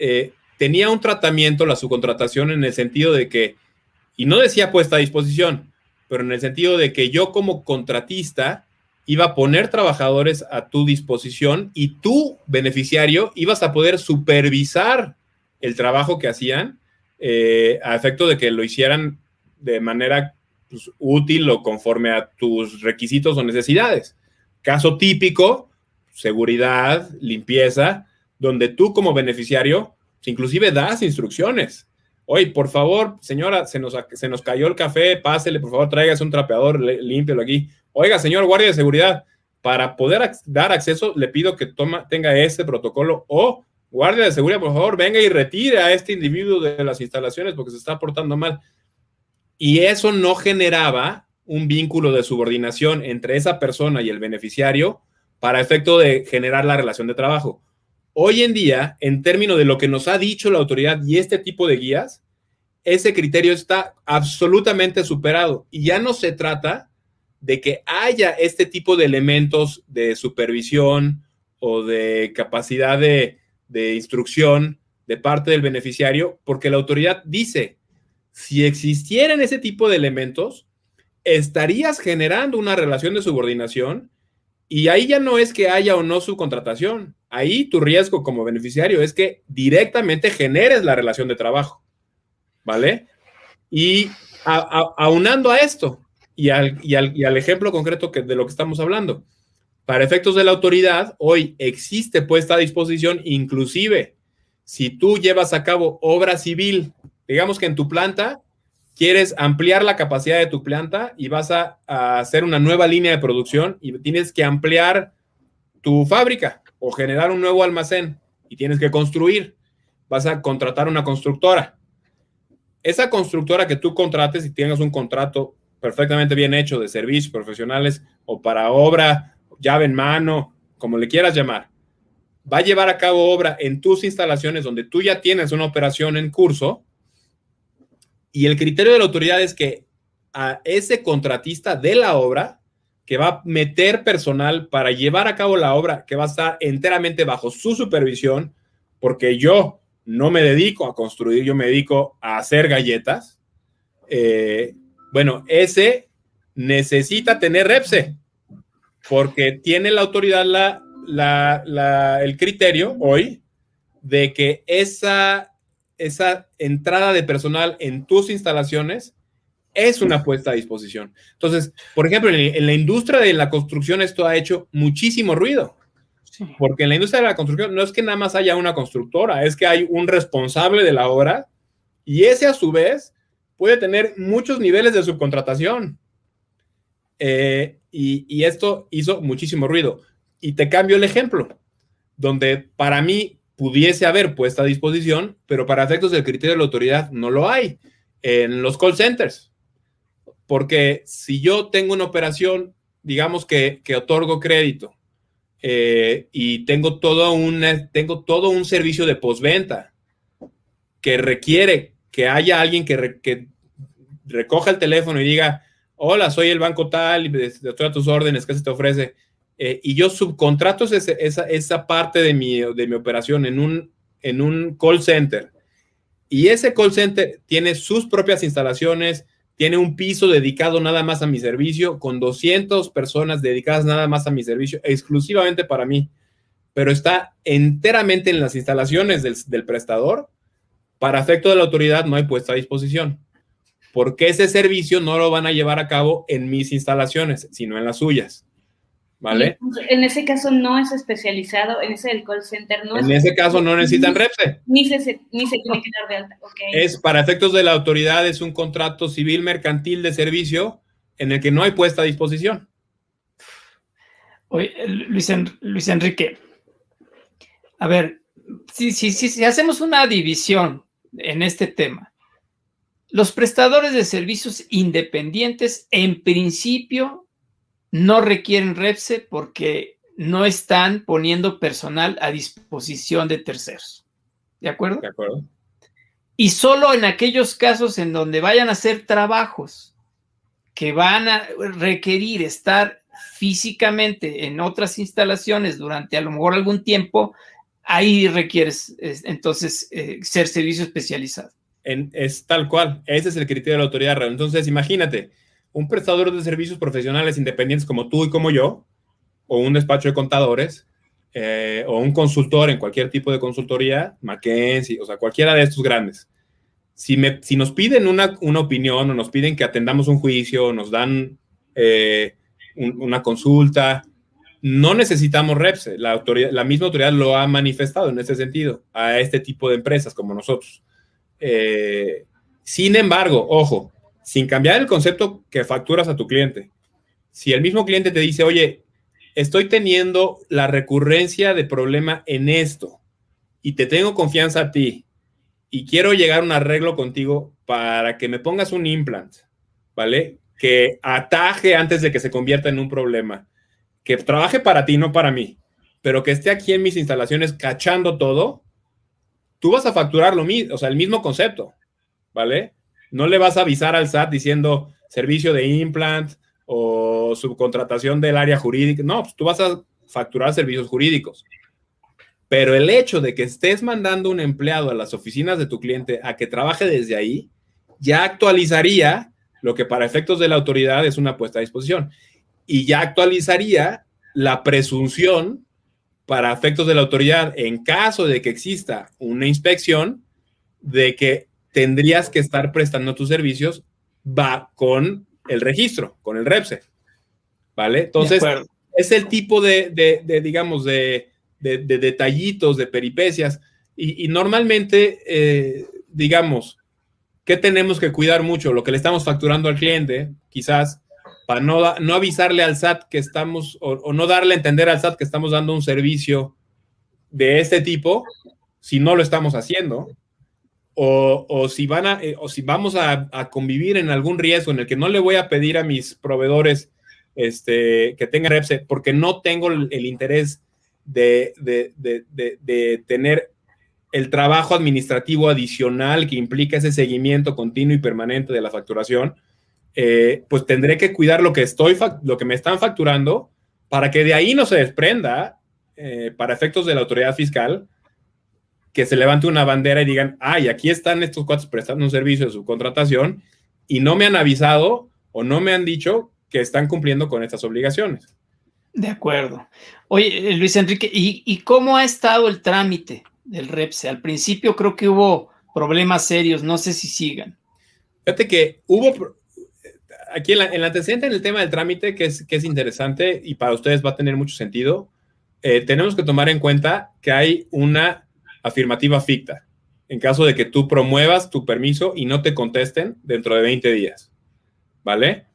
eh, tenía un tratamiento, la subcontratación, en el sentido de que, y no decía puesta a disposición, pero en el sentido de que yo como contratista iba a poner trabajadores a tu disposición y tú, beneficiario, ibas a poder supervisar el trabajo que hacían eh, a efecto de que lo hicieran de manera pues, útil o conforme a tus requisitos o necesidades. Caso típico, seguridad, limpieza, donde tú como beneficiario, inclusive das instrucciones. Oye, por favor, señora, se nos, se nos cayó el café, pásele, por favor, tráigase un trapeador, límpielo aquí. Oiga, señor guardia de seguridad, para poder dar acceso, le pido que toma, tenga este protocolo o guardia de seguridad, por favor, venga y retire a este individuo de las instalaciones porque se está portando mal. Y eso no generaba un vínculo de subordinación entre esa persona y el beneficiario para efecto de generar la relación de trabajo. Hoy en día, en términos de lo que nos ha dicho la autoridad y este tipo de guías, ese criterio está absolutamente superado y ya no se trata de que haya este tipo de elementos de supervisión o de capacidad de, de instrucción de parte del beneficiario, porque la autoridad dice, si existieran ese tipo de elementos, estarías generando una relación de subordinación y ahí ya no es que haya o no subcontratación. Ahí tu riesgo como beneficiario es que directamente generes la relación de trabajo. ¿Vale? Y aunando a esto y al, y, al, ejemplo concreto que, de lo que estamos hablando, para efectos de la autoridad, hoy existe puesta a disposición, inclusive si tú llevas a cabo obra civil digamos que en tu planta quieres ampliar la capacidad de tu planta y vas a, hacer una nueva línea de producción y tienes que ampliar tu fábrica o generar un nuevo almacén y tienes que construir. Vas a contratar una constructora. Esa constructora que tú contrates y tengas un contrato perfectamente bien hecho de servicios profesionales o para obra, llave en mano, como le quieras llamar, va a llevar a cabo obra en tus instalaciones donde tú ya tienes una operación en curso y el criterio de la autoridad es que a ese contratista de la obra, que va a meter personal para llevar a cabo la obra, que va a estar enteramente bajo su supervisión, porque yo no me dedico a construir, yo me dedico a hacer galletas. Eh, bueno, ese necesita tener REPSE, porque tiene la autoridad la, el criterio hoy de que esa esa entrada de personal en tus instalaciones es una puesta a disposición. Entonces, por ejemplo, en, la industria de la construcción esto ha hecho muchísimo ruido. Porque en la industria de la construcción no es que nada más haya una constructora, es que hay un responsable de la obra y ese a su vez puede tener muchos niveles de subcontratación. Eh, y, y esto hizo muchísimo ruido. Y te cambio el ejemplo, donde para mí pudiese haber puesta a disposición, pero para efectos del criterio de la autoridad no lo hay en los call centers. Porque si yo tengo una operación, digamos que, otorgo crédito eh, y tengo todo, un, tengo todo un servicio de postventa que requiere que haya alguien que, que recoja el teléfono y diga, hola, soy el banco tal y estoy a tus órdenes, ¿qué se te ofrece? Eh, y yo subcontrato esa, esa parte de mi, de mi operación en un, en un call center. Y ese call center tiene sus propias instalaciones, tiene un piso dedicado nada más a mi servicio, con 200 personas dedicadas nada más a mi servicio, exclusivamente para mí, pero está enteramente en las instalaciones del, del prestador. Para efecto de la autoridad no hay puesta a disposición, porque ese servicio no lo van a llevar a cabo en mis instalaciones, sino en las suyas. ¿Vale? En ese caso no es especializado, en ese del call center no En ese caso no necesitan REPSE. Ni se, ni se tiene que dar de alta. Es para efectos de la autoridad, es un contrato civil mercantil de servicio en el que no hay puesta a disposición. Oye, Luis, Luis Enrique, a ver, si, si, si hacemos una división en este tema, los prestadores de servicios independientes en principio no requieren REPSE porque no están poniendo personal a disposición de terceros. ¿De acuerdo? De acuerdo. Y solo en aquellos casos en donde vayan a hacer trabajos que van a requerir estar físicamente en otras instalaciones durante a lo mejor algún tiempo, ahí requieres entonces eh, ser servicio especializado. es tal cual, ese es el criterio de la autoridad. Entonces, imagínate, un prestador de servicios profesionales independientes como tú y como yo, o un despacho de contadores, eh, o un consultor en cualquier tipo de consultoría, McKinsey, o sea, cualquiera de estos grandes. Si, me, si nos piden una, una, opinión o nos piden que atendamos un juicio, nos dan eh, una consulta, no necesitamos reps. La, autoridad, la misma autoridad lo ha manifestado en ese sentido a este tipo de empresas como nosotros. Eh, sin embargo, ojo, sin cambiar el concepto que facturas a tu cliente. Si el mismo cliente te dice, oye, estoy teniendo la recurrencia de problema en esto y te tengo confianza a ti y quiero llegar a un arreglo contigo para que me pongas un implant, ¿vale? Que ataje antes de que se convierta en un problema que trabaje para ti, no para mí, pero que esté aquí en mis instalaciones cachando todo, tú vas a facturar lo mismo, o sea, el mismo concepto, ¿vale? No le vas a avisar al SAT diciendo servicio de implant o subcontratación del área jurídica, no, pues tú vas a facturar servicios jurídicos. Pero el hecho de que estés mandando un empleado a las oficinas de tu cliente a que trabaje desde ahí, ya actualizaría lo que para efectos de la autoridad es una puesta a disposición y ya actualizaría la presunción para efectos de la autoridad en caso de que exista una inspección de que tendrías que estar prestando tus servicios va con el registro, con el REPSE. ¿Vale? Entonces, es el tipo de, digamos, de, detallitos, de peripecias. Y, normalmente, eh, digamos, ¿qué tenemos que cuidar mucho? Lo que le estamos facturando al cliente, quizás, para no, no avisarle al SAT que estamos, o, no darle a entender al SAT que estamos dando un servicio de este tipo, si no lo estamos haciendo, o, si, van a, eh, o si vamos a, convivir en algún riesgo en el que no le voy a pedir a mis proveedores este, que tengan REPSE, porque no tengo el, interés de, tener el trabajo administrativo adicional que implica ese seguimiento continuo y permanente de la facturación, eh, pues tendré que cuidar lo que estoy, lo que me están facturando para que de ahí no se desprenda, eh, para efectos de la autoridad fiscal, que se levante una bandera y digan, ay, aquí están estos cuatro prestando un servicio de subcontratación y no me han avisado o no me han dicho que están cumpliendo con estas obligaciones. De acuerdo. Oye, eh, Luis Enrique, ¿y, ¿y, cómo ha estado el trámite del REPSE? Al principio creo que hubo problemas serios, no sé si sigan. Fíjate que hubo, aquí en, el antecedente, en el tema del trámite, que es, que es interesante y para ustedes va a tener mucho sentido, eh, tenemos que tomar en cuenta que hay una afirmativa ficta en caso de que tú promuevas tu permiso y no te contesten dentro de 20 días. ¿Vale?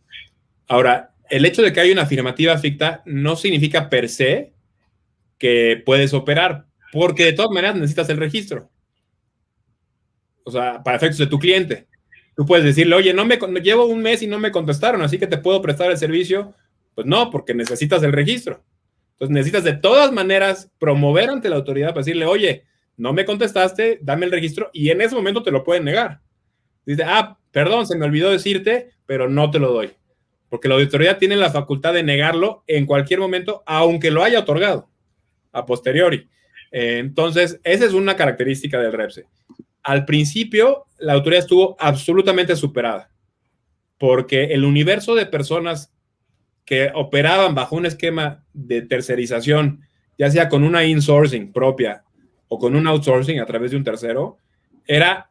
Ahora, el hecho de que hay una afirmativa ficta no significa per se que puedes operar, porque de todas maneras necesitas el registro. O sea, para efectos de tu cliente. Tú puedes decirle, oye, no me llevo un mes y no me contestaron, así que te puedo prestar el servicio. Pues no, porque necesitas el registro. Entonces necesitas de todas maneras promover ante la autoridad para decirle, oye, no me contestaste, dame el registro y en ese momento te lo pueden negar. Dice, ah, perdón, se me olvidó decirte, pero no te lo doy. Porque la autoridad tiene la facultad de negarlo en cualquier momento, aunque lo haya otorgado a posteriori. Eh, entonces, esa es una característica del REPSE al principio la autoridad estuvo absolutamente superada, porque el universo de personas que operaban bajo un esquema de tercerización, ya sea con una insourcing propia o con un outsourcing a través de un tercero, era,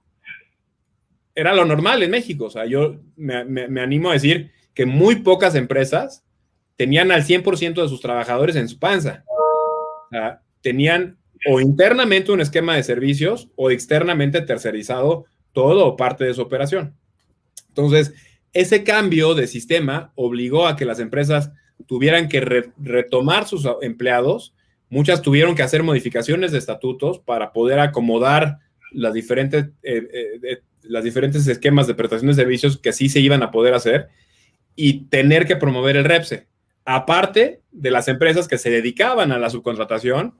era lo normal en México. O sea, yo me, animo a decir que muy pocas empresas tenían al 100% de sus trabajadores en su panza. O sea, tenían o internamente un esquema de servicios o externamente tercerizado todo o parte de su operación. Entonces, ese cambio de sistema obligó a que las empresas tuvieran que retomar sus empleados. Muchas tuvieron que hacer modificaciones de estatutos para poder acomodar las diferentes, eh, eh, las diferentes esquemas de prestación de servicios que sí se iban a poder hacer y tener que promover el REPSE. Aparte de las empresas que se dedicaban a la subcontratación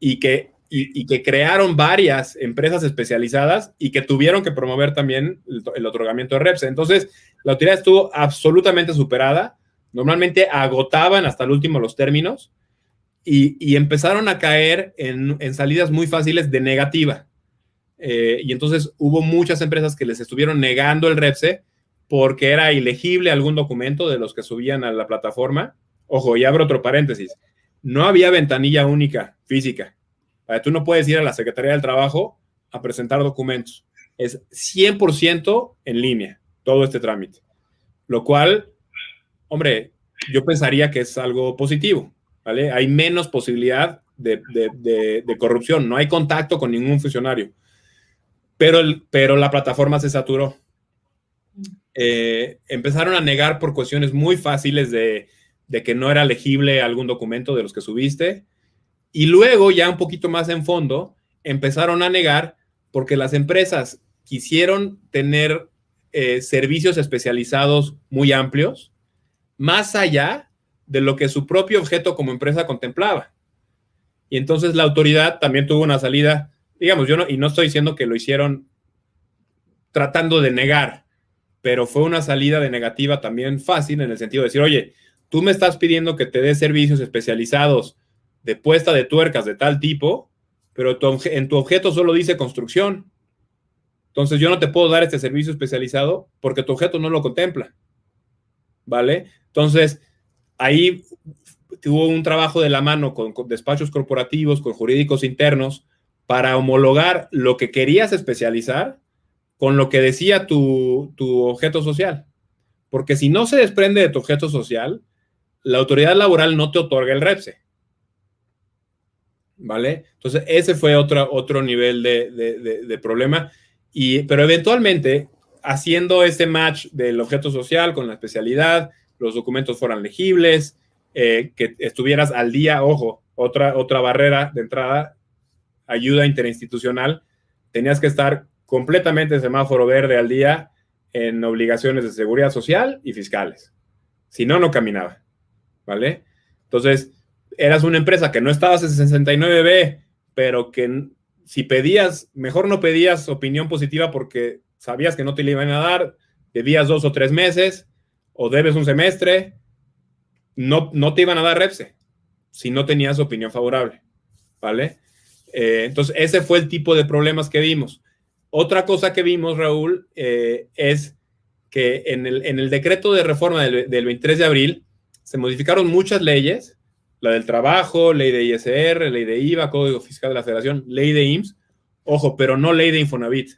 y que, y, que crearon varias empresas especializadas y que tuvieron que promover también el, otorgamiento de REPS. Entonces, la autoridad estuvo absolutamente superada. Normalmente agotaban hasta el último los términos y, empezaron a caer en, salidas muy fáciles de negativa. Eh, y entonces hubo muchas empresas que les estuvieron negando el REPSE porque era ilegible algún documento de los que subían a la plataforma. Ojo, y abro otro paréntesis. No había ventanilla única física. Tú no puedes ir a la Secretaría del Trabajo a presentar documentos. Es 100% en línea todo este trámite. Lo cual, hombre, yo pensaría que es algo positivo. Hay menos posibilidad de, corrupción, no hay contacto con ningún funcionario, pero, pero la plataforma se saturó. Eh, empezaron a negar por cuestiones muy fáciles de, que no era legible algún documento de los que subiste, y luego ya un poquito más en fondo, empezaron a negar porque las empresas quisieron tener eh, servicios especializados muy amplios, más allá de lo que su propio objeto como empresa contemplaba. Y entonces la autoridad también tuvo una salida, digamos, yo no, y no estoy diciendo que lo hicieron tratando de negar, pero fue una salida de negativa también fácil en el sentido de decir, oye, tú me estás pidiendo que te dé servicios especializados de puesta de tuercas de tal tipo, pero en tu objeto solo dice construcción. Entonces yo no te puedo dar este servicio especializado porque tu objeto no lo contempla. ¿Vale? Entonces, ahí tuvo un trabajo de la mano con, despachos corporativos, con jurídicos internos, para homologar lo que querías especializar con lo que decía tu, objeto social. Porque si no se desprende de tu objeto social, la autoridad laboral no te otorga el REPSE. ¿Vale? Entonces, ese fue otro, otro nivel de, problema. Y, pero eventualmente, haciendo ese match del objeto social con la especialidad, los documentos fueran legibles, eh, que estuvieras al día, ojo, otra, otra barrera de entrada, ayuda interinstitucional, tenías que estar completamente en semáforo verde al día en obligaciones de seguridad social y fiscales. Si no, no caminaba. ¿Vale? Entonces, eras una empresa que no estabas en 69B, pero que si pedías, mejor no pedías opinión positiva porque sabías que no te la iban a dar, debías dos o tres meses, o debes un semestre, no, no te iban a dar REPSE si no tenías opinión favorable, ¿vale? Eh, entonces, ese fue el tipo de problemas que vimos. Otra cosa que vimos, Raúl, eh, es que en el, decreto de reforma del, 23 de abril se modificaron muchas leyes, la del trabajo, ley de ISR, ley de IVA, Código Fiscal de la Federación, ley de IMSS, ojo, pero no ley de Infonavit.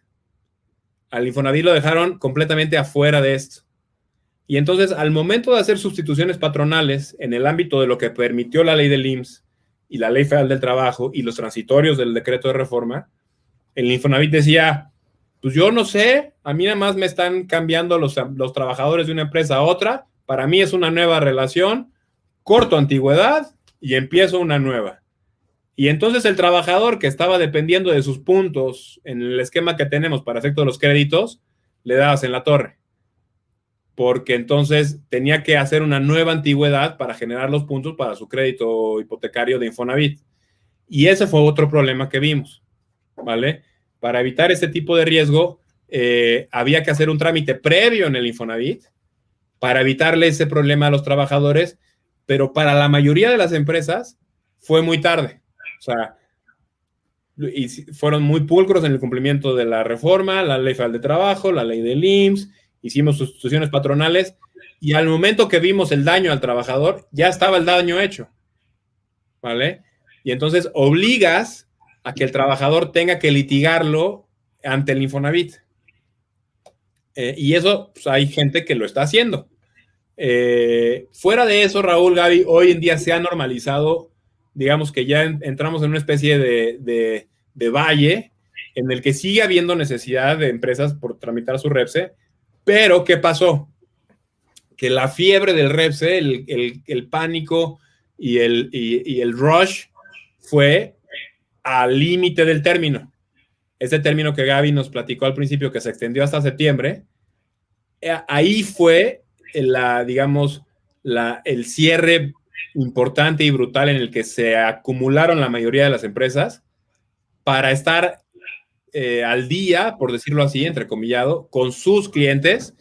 Al Infonavit lo dejaron completamente afuera de esto. Y entonces, al momento de hacer sustituciones patronales en el ámbito de lo que permitió la ley del IMSS y la ley federal del trabajo y los transitorios del decreto de reforma, el Infonavit decía, pues yo no sé, a mí nada más me están cambiando los, trabajadores de una empresa a otra, para mí es una nueva relación, corto antigüedad y empiezo una nueva. Y entonces el trabajador que estaba dependiendo de sus puntos en el esquema que tenemos para efecto de los créditos, le dabas en la torre porque entonces tenía que hacer una nueva antigüedad para generar los puntos para su crédito hipotecario de Infonavit. Y ese fue otro problema que vimos, ¿vale? Para evitar ese tipo de riesgo, eh, había que hacer un trámite previo en el Infonavit para evitarle ese problema a los trabajadores, pero para la mayoría de las empresas fue muy tarde. O sea, y fueron muy pulcros en el cumplimiento de la reforma, la ley federal de trabajo, la ley del IMSS, hicimos sustituciones patronales y al momento que vimos el daño al trabajador, ya estaba el daño hecho. ¿Vale? Y entonces obligas a que el trabajador tenga que litigarlo ante el Infonavit. Eh, y eso, pues, hay gente que lo está haciendo. Eh, fuera de eso, Raúl, Gaby, hoy en día se ha normalizado, digamos que ya entramos en una especie de, de valle en el que sigue habiendo necesidad de empresas por tramitar su REPSE, pero, ¿qué pasó? Que la fiebre del Repse, el, pánico y el, el rush fue al límite del término. Ese término que Gaby nos platicó al principio, que se extendió hasta septiembre, eh, ahí fue la, digamos, la, el cierre importante y brutal en el que se acumularon la mayoría de las empresas para estar eh, al día, por decirlo así, entrecomillado, con sus clientes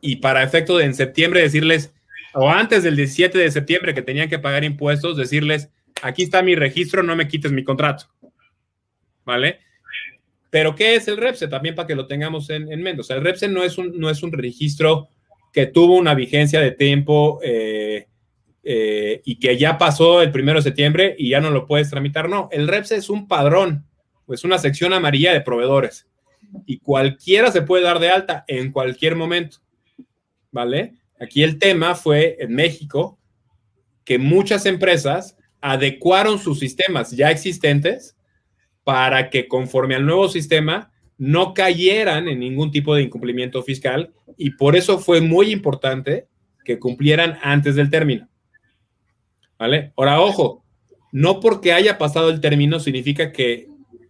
y para efecto de en septiembre decirles, o antes del 17 de septiembre que tenían que pagar impuestos, decirles, aquí está mi registro, no me quites mi contrato. ¿Vale? Pero ¿qué es el REPSE? También para que lo tengamos en, mente. O sea, el REPSE no es un, no es un registro que tuvo una vigencia de tiempo eh, eh, y que ya pasó el primero de septiembre y ya no lo puedes tramitar. No, el REPSE es un padrón, es una sección amarilla de proveedores y cualquiera se puede dar de alta en cualquier momento. ¿Vale? Aquí el tema fue en México que muchas empresas adecuaron sus sistemas ya existentes para que conforme al nuevo sistema no cayeran en ningún tipo de incumplimiento fiscal y por eso fue muy importante que cumplieran antes del término. ¿Vale? Ahora, ojo, no porque haya pasado el término significa que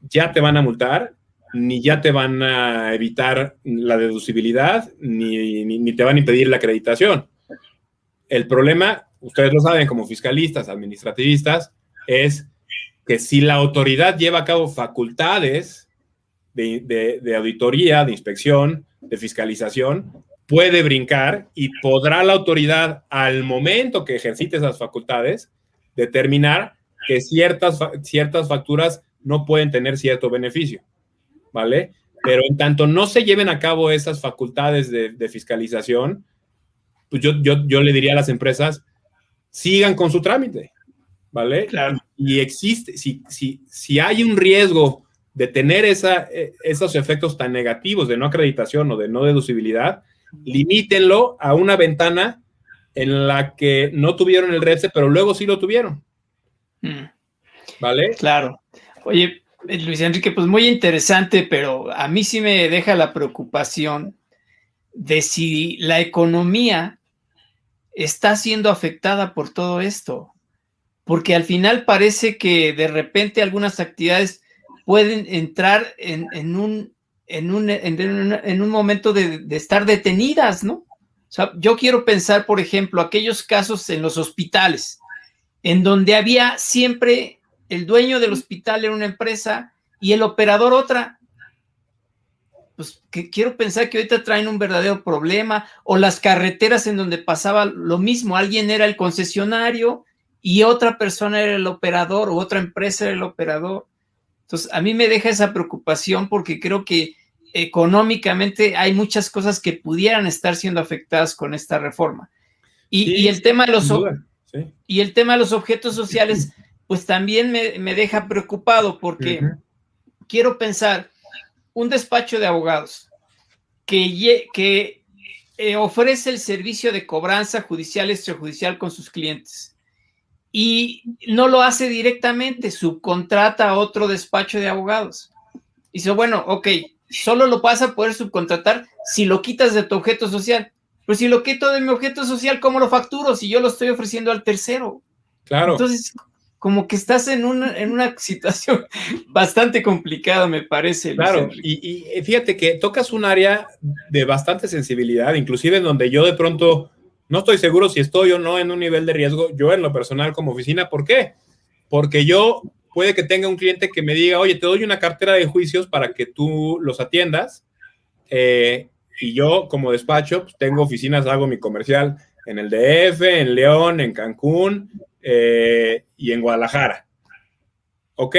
ya te van a multar, ni ya te van a evitar la deducibilidad, ni, ni te van a impedir la acreditación. El problema, ustedes lo saben como fiscalistas, administrativistas, es que si la autoridad lleva a cabo facultades de, auditoría, de inspección, de fiscalización, puede brincar y podrá la autoridad, al momento que ejercite esas facultades, determinar que ciertas, ciertas facturas no pueden tener cierto beneficio, ¿vale? Pero en tanto no se lleven a cabo esas facultades de, fiscalización, pues yo, yo, yo le diría a las empresas, sigan con su trámite, ¿vale? Claro. Y existe, si, si, si hay un riesgo de tener esa, e, esos efectos tan negativos de no acreditación o de no deducibilidad, limítenlo a una ventana en la que no tuvieron el REPSE, pero luego sí lo tuvieron. Mm. ¿Vale? Claro. Oye, Luis Enrique, pues muy interesante, pero a mí sí me deja la preocupación de si la economía está siendo afectada por todo esto porque al final parece que de repente algunas actividades pueden entrar en, un, en, un, en, un, momento de, estar detenidas, ¿no? O sea, yo quiero pensar, por ejemplo, aquellos casos en los hospitales, en donde había siempre el dueño del hospital era una empresa y el operador otra. Pues que quiero pensar que ahorita traen un verdadero problema, o las carreteras en donde pasaba lo mismo, alguien era el concesionario y otra persona era el operador o otra empresa era el operador. Entonces, a mí me deja esa preocupación porque creo que económicamente hay muchas cosas que pudieran estar siendo afectadas con esta reforma. Y, el, tema de los, y el tema de los objetos sociales, pues también me, deja preocupado porque quiero pensar, un despacho de abogados que, que eh, ofrece el servicio de cobranza judicial extrajudicial con sus clientes y no lo hace directamente, subcontrata a otro despacho de abogados. Dice, bueno, ok, solo lo vas a poder subcontratar si lo quitas de tu objeto social. Pero si lo quito de mi objeto social, ¿cómo lo facturo si yo lo estoy ofreciendo al tercero? Claro. Entonces, como que estás en una, en una <laughs> situación bastante complicada, me parece. Claro, y, y, fíjate que tocas un área de bastante sensibilidad, inclusive en donde yo de pronto no estoy seguro si estoy o no en un nivel de riesgo, yo en lo personal como oficina. ¿Por qué? Porque yo puede que tenga un cliente que me diga, oye, te doy una cartera de juicios para que tú los atiendas. Eh, y yo como despacho pues, tengo oficinas, hago mi comercial en el DF, en León, en Cancún eh, y en Guadalajara. Ok,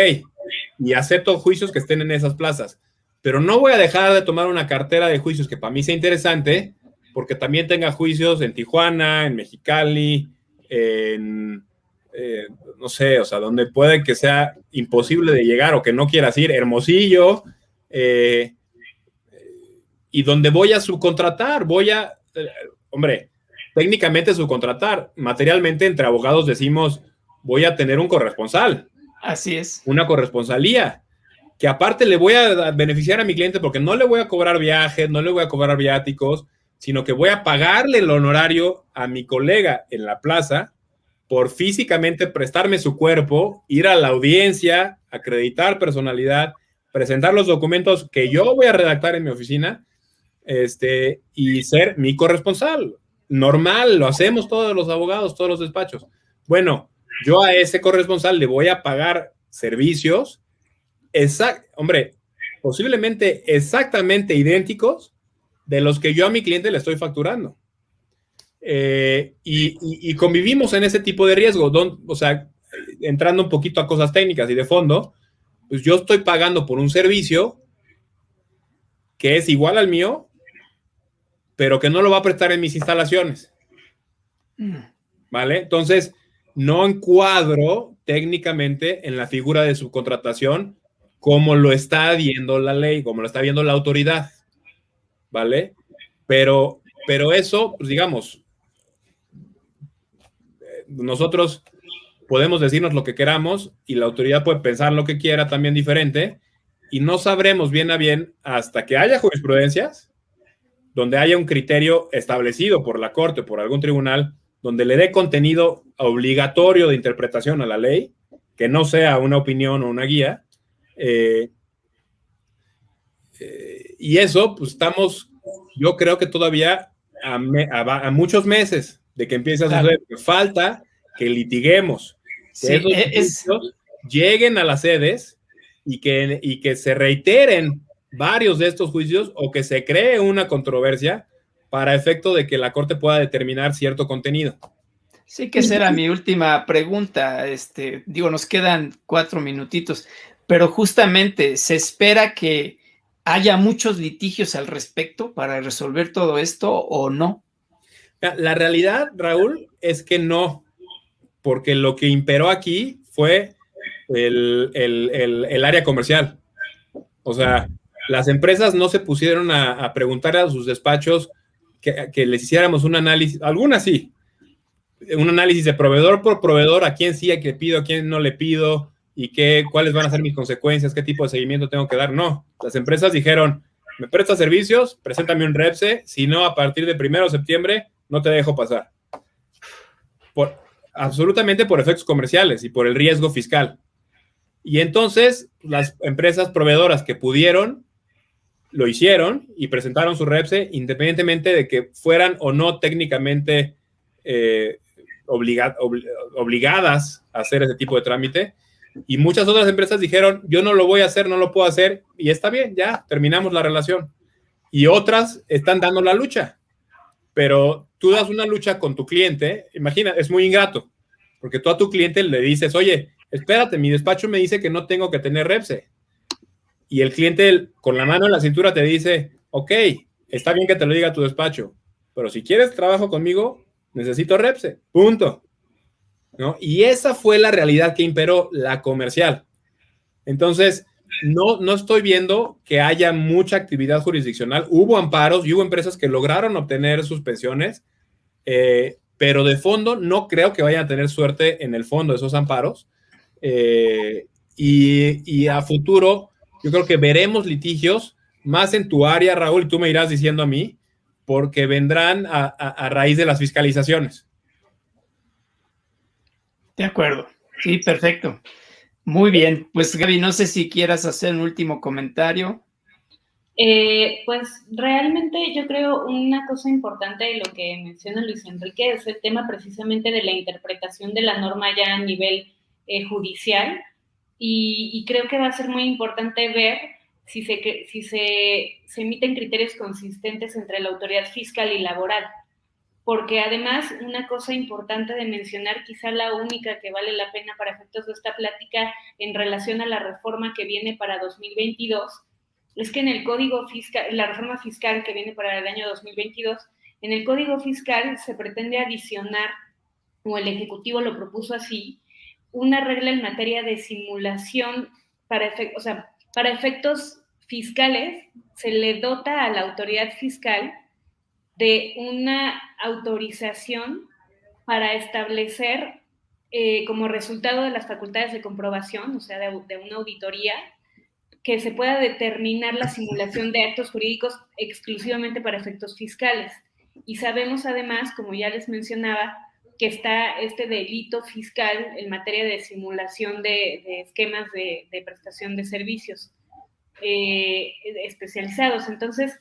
y acepto juicios que estén en esas plazas, pero no voy a dejar de tomar una cartera de juicios que para mí sea interesante porque también tenga juicios en Tijuana, en Mexicali, en, eh, no sé, o sea, donde puede que sea imposible de llegar o que no quieras ir, Hermosillo, eh, y donde voy a subcontratar, voy a, hombre, técnicamente subcontratar, materialmente entre abogados decimos, voy a tener un corresponsal. Así es. Una corresponsalía que aparte le voy a beneficiar a mi cliente porque no le voy a cobrar viajes, no le voy a cobrar viáticos, sino que voy a pagarle el honorario a mi colega en la plaza por físicamente prestarme su cuerpo, ir a la audiencia, acreditar personalidad, presentar los documentos que yo voy a redactar en mi oficina este, y ser mi corresponsal. Normal, lo hacemos todos los abogados, todos los despachos. Bueno, yo a ese corresponsal le voy a pagar servicios, exact, hombre, posiblemente exactamente idénticos de los que yo a mi cliente le estoy facturando. Eh, y, convivimos en ese tipo de riesgo. o sea, entrando un poquito a cosas técnicas y de fondo, pues yo estoy pagando por un servicio que es igual al mío, pero que no lo va a prestar en mis instalaciones. ¿Vale? Entonces, no encuadro técnicamente en la figura de subcontratación como lo está viendo la ley, como lo está viendo la autoridad. ¿Vale? Pero, pero eso, pues digamos, nosotros podemos decirnos lo que queramos y la autoridad puede pensar lo que quiera también diferente y no sabremos bien a bien hasta que haya jurisprudencias donde haya un criterio establecido por la Corte, por algún tribunal, donde le dé contenido obligatorio de interpretación a la ley, que no sea una opinión o una guía. Eh, eh, y eso, pues estamos, yo creo que todavía a, muchos meses de que empiece a suceder. Falta que litiguemos, que esos lleguen a las sedes y que, y que se reiteren varios de estos juicios o que se cree una controversia para efecto de que la Corte pueda determinar cierto contenido. Sí, que será mi última pregunta. Este, digo, nos quedan cuatro minutitos, pero justamente se espera que haya muchos litigios al respecto para resolver todo esto o no. La realidad, Raúl, es que no, porque lo que imperó aquí fue el, área comercial. O sea, las empresas no se pusieron a, preguntar a sus despachos que, les hiciéramos un análisis, algunas sí, un análisis de proveedor por proveedor, a quién sí, a quién pido, a quién no le pido y qué, cuáles van a ser mis consecuencias, qué tipo de seguimiento tengo que dar. No, las empresas dijeron, me presta servicios, preséntame un REPSE, si no, a partir de primero de septiembre no te dejo pasar. Por, absolutamente por efectos comerciales y por el riesgo fiscal. Y entonces las empresas proveedoras que pudieron lo hicieron y presentaron su REPSE independientemente de que fueran o no técnicamente eh, obligadas a hacer ese tipo de trámite. Y muchas otras empresas dijeron, yo no lo voy a hacer, no lo puedo hacer, y está bien, ya, terminamos la relación. Y otras están dando la lucha. Pero tú das una lucha con tu cliente, imagina, es muy ingrato, porque tú a tu cliente le dices, oye, espérate, mi despacho me dice que no tengo que tener Repse. Y el cliente con la mano en la cintura te dice, ok, está bien que te lo diga tu despacho, pero si quieres trabajo conmigo, necesito Repse, punto. ¿No? Y esa fue la realidad que imperó, la comercial. Entonces, no, no estoy viendo que haya mucha actividad jurisdiccional. Hubo amparos y hubo empresas que lograron obtener suspensiones, eh, pero de fondo no creo que vayan a tener suerte en el fondo esos amparos. Eh, y, a futuro, yo creo que veremos litigios más en tu área, Raúl, tú me irás diciendo a mí, porque vendrán a, raíz de las fiscalizaciones. De acuerdo. Sí, perfecto. Muy bien. Pues Gaby, no sé si quieras hacer un último comentario. Eh, pues realmente yo creo una cosa importante de lo que menciona Luis Enrique es el tema precisamente de la interpretación de la norma ya a nivel eh, judicial y, creo que va a ser muy importante ver si, se, si se, se emiten criterios consistentes entre la autoridad fiscal y laboral. Porque además una cosa importante de mencionar, quizá la única que vale la pena para efectos de esta plática en relación a la reforma que viene para 2022, es que en el Código Fiscal, la reforma fiscal que viene para el año 2022, en el Código Fiscal se pretende adicionar, o el Ejecutivo lo propuso así, una regla en materia de simulación para, o sea, para efectos fiscales, se le dota a la autoridad fiscal de una autorización para establecer eh, como resultado de las facultades de comprobación, o sea, de una auditoría, que se pueda determinar la simulación de actos jurídicos exclusivamente para efectos fiscales. Y sabemos además, como ya les mencionaba, que está este delito fiscal en materia de simulación de, esquemas de, prestación de servicios eh, especializados. Entonces,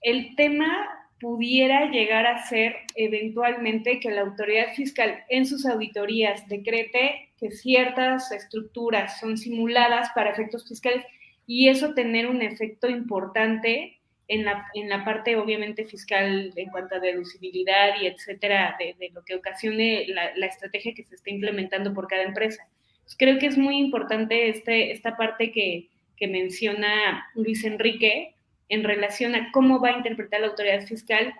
el tema pudiera llegar a ser eventualmente que la autoridad fiscal en sus auditorías decrete que ciertas estructuras son simuladas para efectos fiscales y eso tener un efecto importante en la, en la parte obviamente fiscal en cuanto a deducibilidad y etcétera, de, lo que ocasione la, la, estrategia que se está implementando por cada empresa. creo que es muy importante este, esta parte que, que menciona Luis Enrique en relación a cómo va a interpretar la autoridad fiscal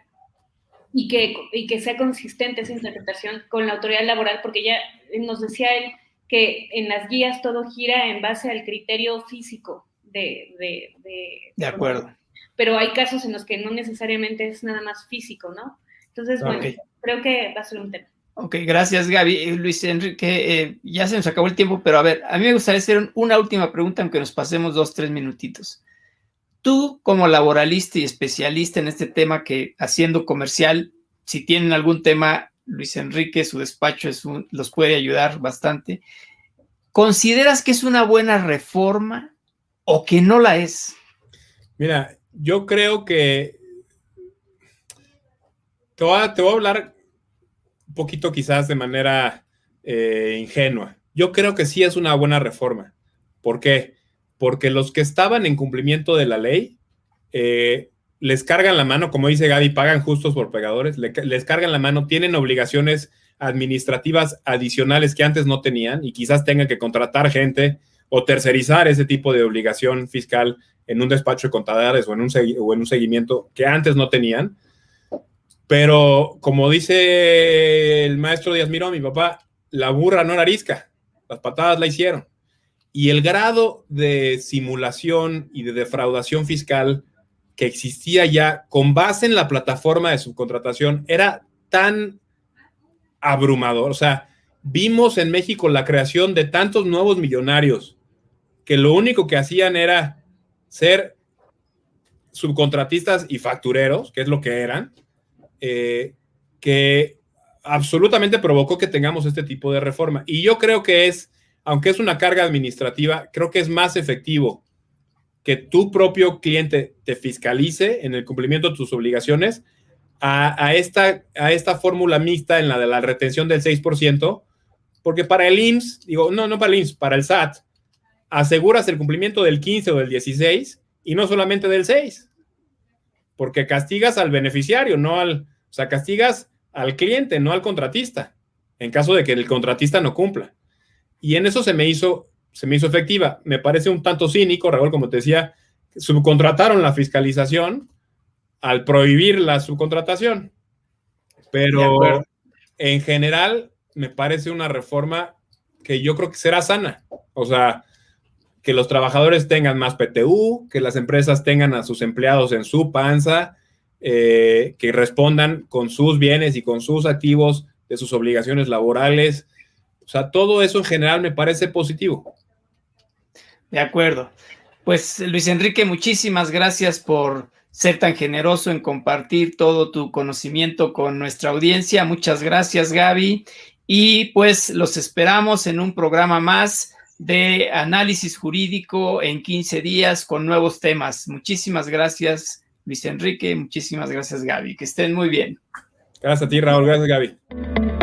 y que, y que sea consistente esa interpretación con la autoridad laboral, porque ya nos decía él que en las guías todo gira en base al criterio físico de... De, de, acuerdo. Pero hay casos en los que no necesariamente es nada más físico, ¿no? Entonces, bueno, creo que va a ser un tema. Ok, gracias Gaby. Eh, Luis Enrique, eh, ya se nos acabó el tiempo, pero a ver, a mí me gustaría hacer una última pregunta, aunque nos pasemos dos, tres minutitos. Tú, como laboralista y especialista en este tema que haciendo comercial, si tienen algún tema, Luis Enrique, su despacho es los puede ayudar bastante. ¿Consideras que es una buena reforma o que no la es? Mira, yo creo que te voy a, hablar un poquito quizás de manera eh, ingenua. Yo creo que sí es una buena reforma. ¿Por qué? Porque los que estaban en cumplimiento de la ley eh, les cargan la mano, como dice Gaby, pagan justos por pegadores, les cargan la mano, tienen obligaciones administrativas adicionales que antes no tenían y quizás tengan que contratar gente o tercerizar ese tipo de obligación fiscal en un despacho de contadores o en un, seguimiento que antes no tenían. Pero como dice el maestro Díaz Miró, mi papá, la burra no era arisca, las patadas la hicieron. Y el grado de simulación y de defraudación fiscal que existía ya con base en la plataforma de subcontratación era tan abrumador. O sea, vimos en México la creación de tantos nuevos millonarios que lo único que hacían era ser subcontratistas y factureros, que es lo que eran, eh, que absolutamente provocó que tengamos este tipo de reforma. Y yo creo que es, aunque es una carga administrativa, creo que es más efectivo que tu propio cliente te fiscalice en el cumplimiento de tus obligaciones a, esta, a esta fórmula mixta en la de la retención del 6%, porque para el IMSS, digo, no, no para el IMSS, para el SAT, aseguras el cumplimiento del 15 o del 16 y no solamente del 6, porque castigas al beneficiario, no al, o sea, castigas al cliente, no al contratista, en caso de que el contratista no cumpla. Y en eso se me hizo se me hizo efectiva. Me parece un tanto cínico, Raúl, como te decía, subcontrataron la fiscalización al prohibir la subcontratación. Pero en general me parece una reforma que yo creo que será sana. O sea, que los trabajadores tengan más PTU, que las empresas tengan a sus empleados en su panza, eh, que respondan con sus bienes y con sus activos de sus obligaciones laborales. O sea, todo eso en general me parece positivo. De acuerdo. Pues Luis Enrique, muchísimas gracias por ser tan generoso en compartir todo tu conocimiento con nuestra audiencia. Muchas gracias, Gaby. Y pues los esperamos en un programa más de análisis jurídico en 15 días con nuevos temas. Muchísimas gracias, Luis Enrique. Muchísimas gracias, Gaby. Que estén muy bien. Gracias a ti, Raúl. Gracias, Gaby.